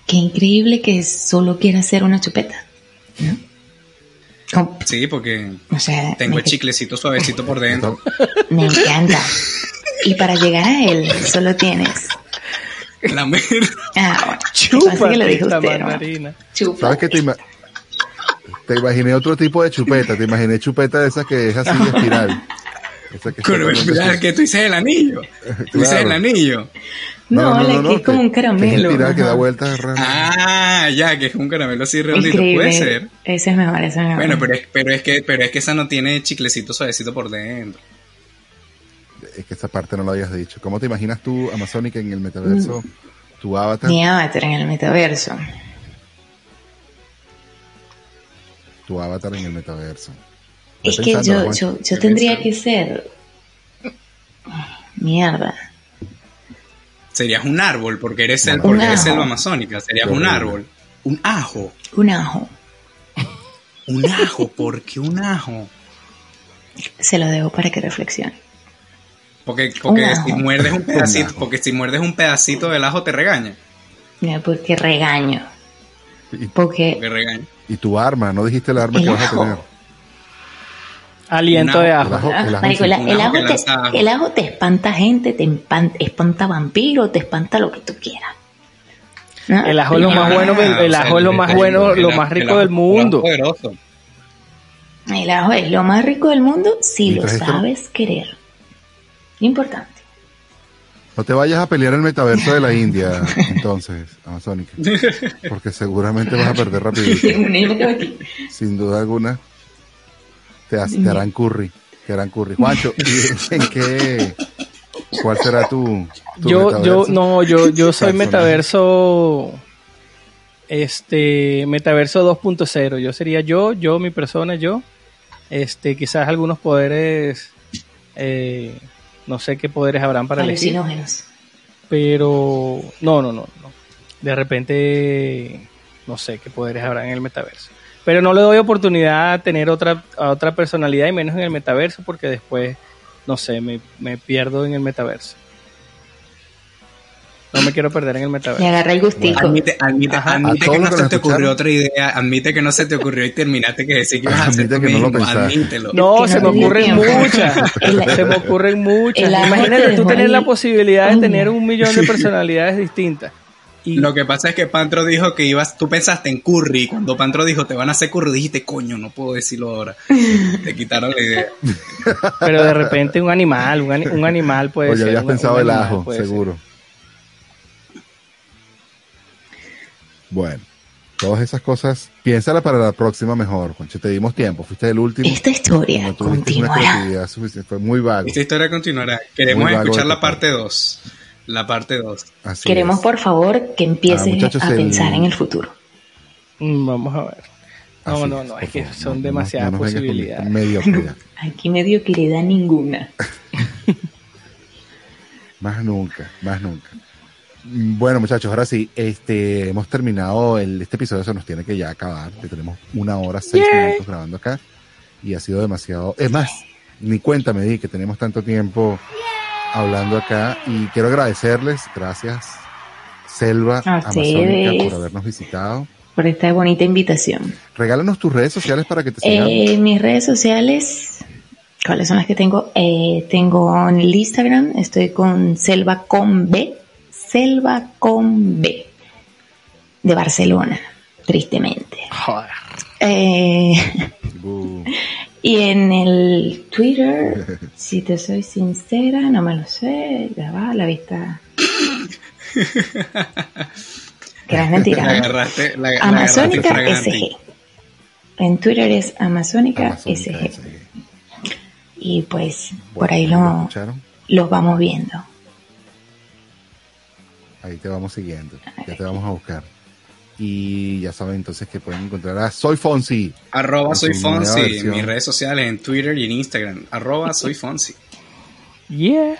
Qué increíble que solo quiera hacer una chupeta. ¿no? Como- Sí, porque o sea, tengo el chiclecito suavecito por dentro. me encanta. Y para llegar a él, solo tienes. La mierda. Ah, bueno. Chupa que lo dijo usted, ¿no? Chupa. ¿Sabes qué te, ima- te imaginé otro tipo de chupeta? Te imaginé chupeta de esas que es así de espiral. Esa que totalmente- que tú dices el anillo. Tú dices el anillo. No, la que es como un que- que es caramelo. espiral que da vueltas. Ah, ya, que es un caramelo así redondito. Increíble. Puede ser. Ese es mejor, ese es mejor. Bueno, pero es, pero es que pero es que esa no tiene chiclecito suavecito por dentro. Es que esa parte no lo habías dicho. ¿Cómo te imaginas tú, Amazonic, en el metaverso? Tu avatar, Mi avatar en el metaverso. tu avatar en el metaverso. Es que yo, yo, yo tendría que ser. Mierda. Serías un árbol, porque eres el, porque eres selva amazónica. Serías un árbol. Un ajo. Un ajo. Un ajo, ¿por qué un ajo? Se lo dejo para que reflexione. Porque, porque Un ajo. si muerdes un pedacito, porque si muerdes un pedacito del ajo te regaña. Mira, porque regaño. Y, Porque Porque regaña. y tu arma, no dijiste el arma El que vas a tener. Aliento de ajo. El ajo, te, lanza ajo. el ajo te espanta gente, te espanta vampiro, te espanta lo que tú quieras. ¿No? El ajo es lo más Ah, bueno, el, el o sea, ajo es lo más bueno, lo más rico ajo- del mundo. El ajo es lo más rico del mundo si lo esto- sabes querer. Importante. No te vayas a pelear el metaverso de la India, entonces, Amazónica. Porque seguramente vas a perder rapidito. Sin duda alguna. Te, ha- te harán curry. Te harán curry. Juancho, ¿y en qué? ¿Cuál será tu, tu Yo, yo, no, yo, yo soy metaverso, este, metaverso 2.0. Yo sería yo, yo, mi persona, yo. Este, quizás algunos poderes, eh, no sé qué poderes habrán para elegir, Alucinógenos. pero no, no, no, no. De repente, no sé qué poderes habrán en el metaverso. Pero no le doy oportunidad a tener otra, a otra personalidad y menos en el metaverso porque después, no sé, me, me pierdo en el metaverso. No me quiero perder en el metaverso. agarra el gustico. Admite, admite, Ajá. admite que no que se te ocurrió otra idea, admite que no se te ocurrió y terminaste que decir que ibas a hacer que no lo admítelo. No, que se no me ocurren muchas. Se me ocurren muchas. Imagínate tú tener la posibilidad de tener un millón de personalidades distintas. Y Lo que pasa es que Pantro dijo que ibas, tú pensaste en curry, y cuando Pantro dijo te van a hacer curry, dijiste, coño, no puedo decirlo ahora. Te quitaron la idea. pero de repente un animal, un, ani- un animal puede Oye, ser. habías un- pensado un el ajo, ser. seguro. Bueno, todas esas cosas, piénsala para la próxima mejor, Juancho. Te dimos tiempo, fuiste el último. Esta historia No continuará. fue muy vago. Esta historia continuará. Queremos escuchar de la parte 2. La parte 2. Así Queremos, es. por favor, que empieces Ah, a el- pensar en el futuro. Mm, Vamos a ver. No, Así no, no, es que favor, son no- no- demasiadas no con posibilidades. mediocridad. Aquí medio que le da ninguna. Más nunca, más nunca. Bueno, muchachos, ahora sí, este, hemos terminado el, este episodio, se nos tiene que ya acabar, tenemos una hora, seis Yay. minutos grabando acá, y ha sido demasiado, es más, ni cuenta me di que tenemos tanto tiempo hablando acá, y quiero agradecerles, gracias, Selva, Amazónica, por habernos visitado. Por esta bonita invitación. Regálanos tus redes sociales para que te sigamos. Eh, mis redes sociales, ¿cuáles son las que tengo? Eh, tengo en el Instagram, estoy con Selva con B, Selva con B, de Barcelona, tristemente. Joder. Eh. y en el Twitter, si te soy sincera, no me lo sé, ya va, la vista. Que no es La la Amazónica. SG. En Twitter es Amazónica, Amazónica SG. SG. Y pues por ahí ¿lo lo, los vamos viendo. Ahí te vamos siguiendo, ya te vamos a buscar. Y ya saben entonces que pueden encontrar a Soy Fonsi. Arroba En soy Fonsi en mis redes sociales, en Twitter y en Instagram. Arroba soy Fonsi. Yeah.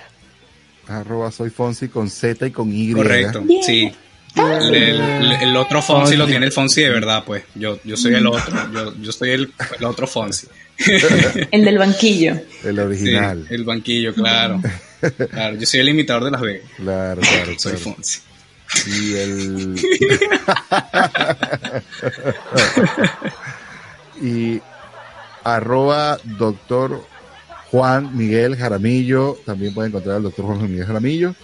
Arroba Soy Fonsi con Z y con Y. Correcto, sí. El, el- el otro Fonsi lo tiene el Fonsi de verdad, pues. Yo, yo soy el otro. Yo, yo soy el, el otro Fonsi. El del banquillo. El Sí, original. el banquillo, claro. Claro, yo soy el imitador de Las Vegas. Claro, claro, Soy claro. Fonsi. Y el. y arroba doctor Juan Miguel Jaramillo. También pueden encontrar al doctor Juan Miguel Jaramillo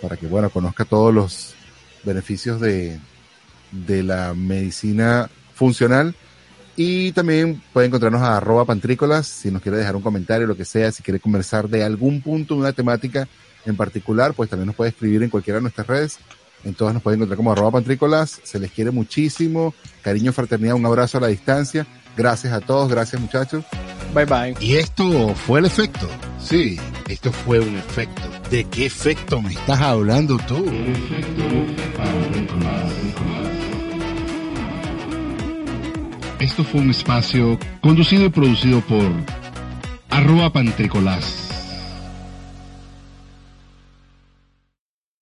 para que, bueno, conozca todos los beneficios de, de la medicina funcional. Y también puede encontrarnos a arroba pantrícolas si nos quiere dejar un comentario, lo que sea, si quiere conversar de algún punto, de una temática en particular, pues también nos puede escribir en cualquiera de nuestras redes. En todas nos pueden encontrar como arroba pantrícolas. Se les quiere muchísimo. Cariño, fraternidad, un abrazo a la distancia. Gracias a todos, gracias muchachos. Bye bye. Y esto fue el efecto. Sí, esto fue un efecto. ¿De qué efecto me estás hablando tú? Esto fue un espacio conducido y producido por arroba pantricolás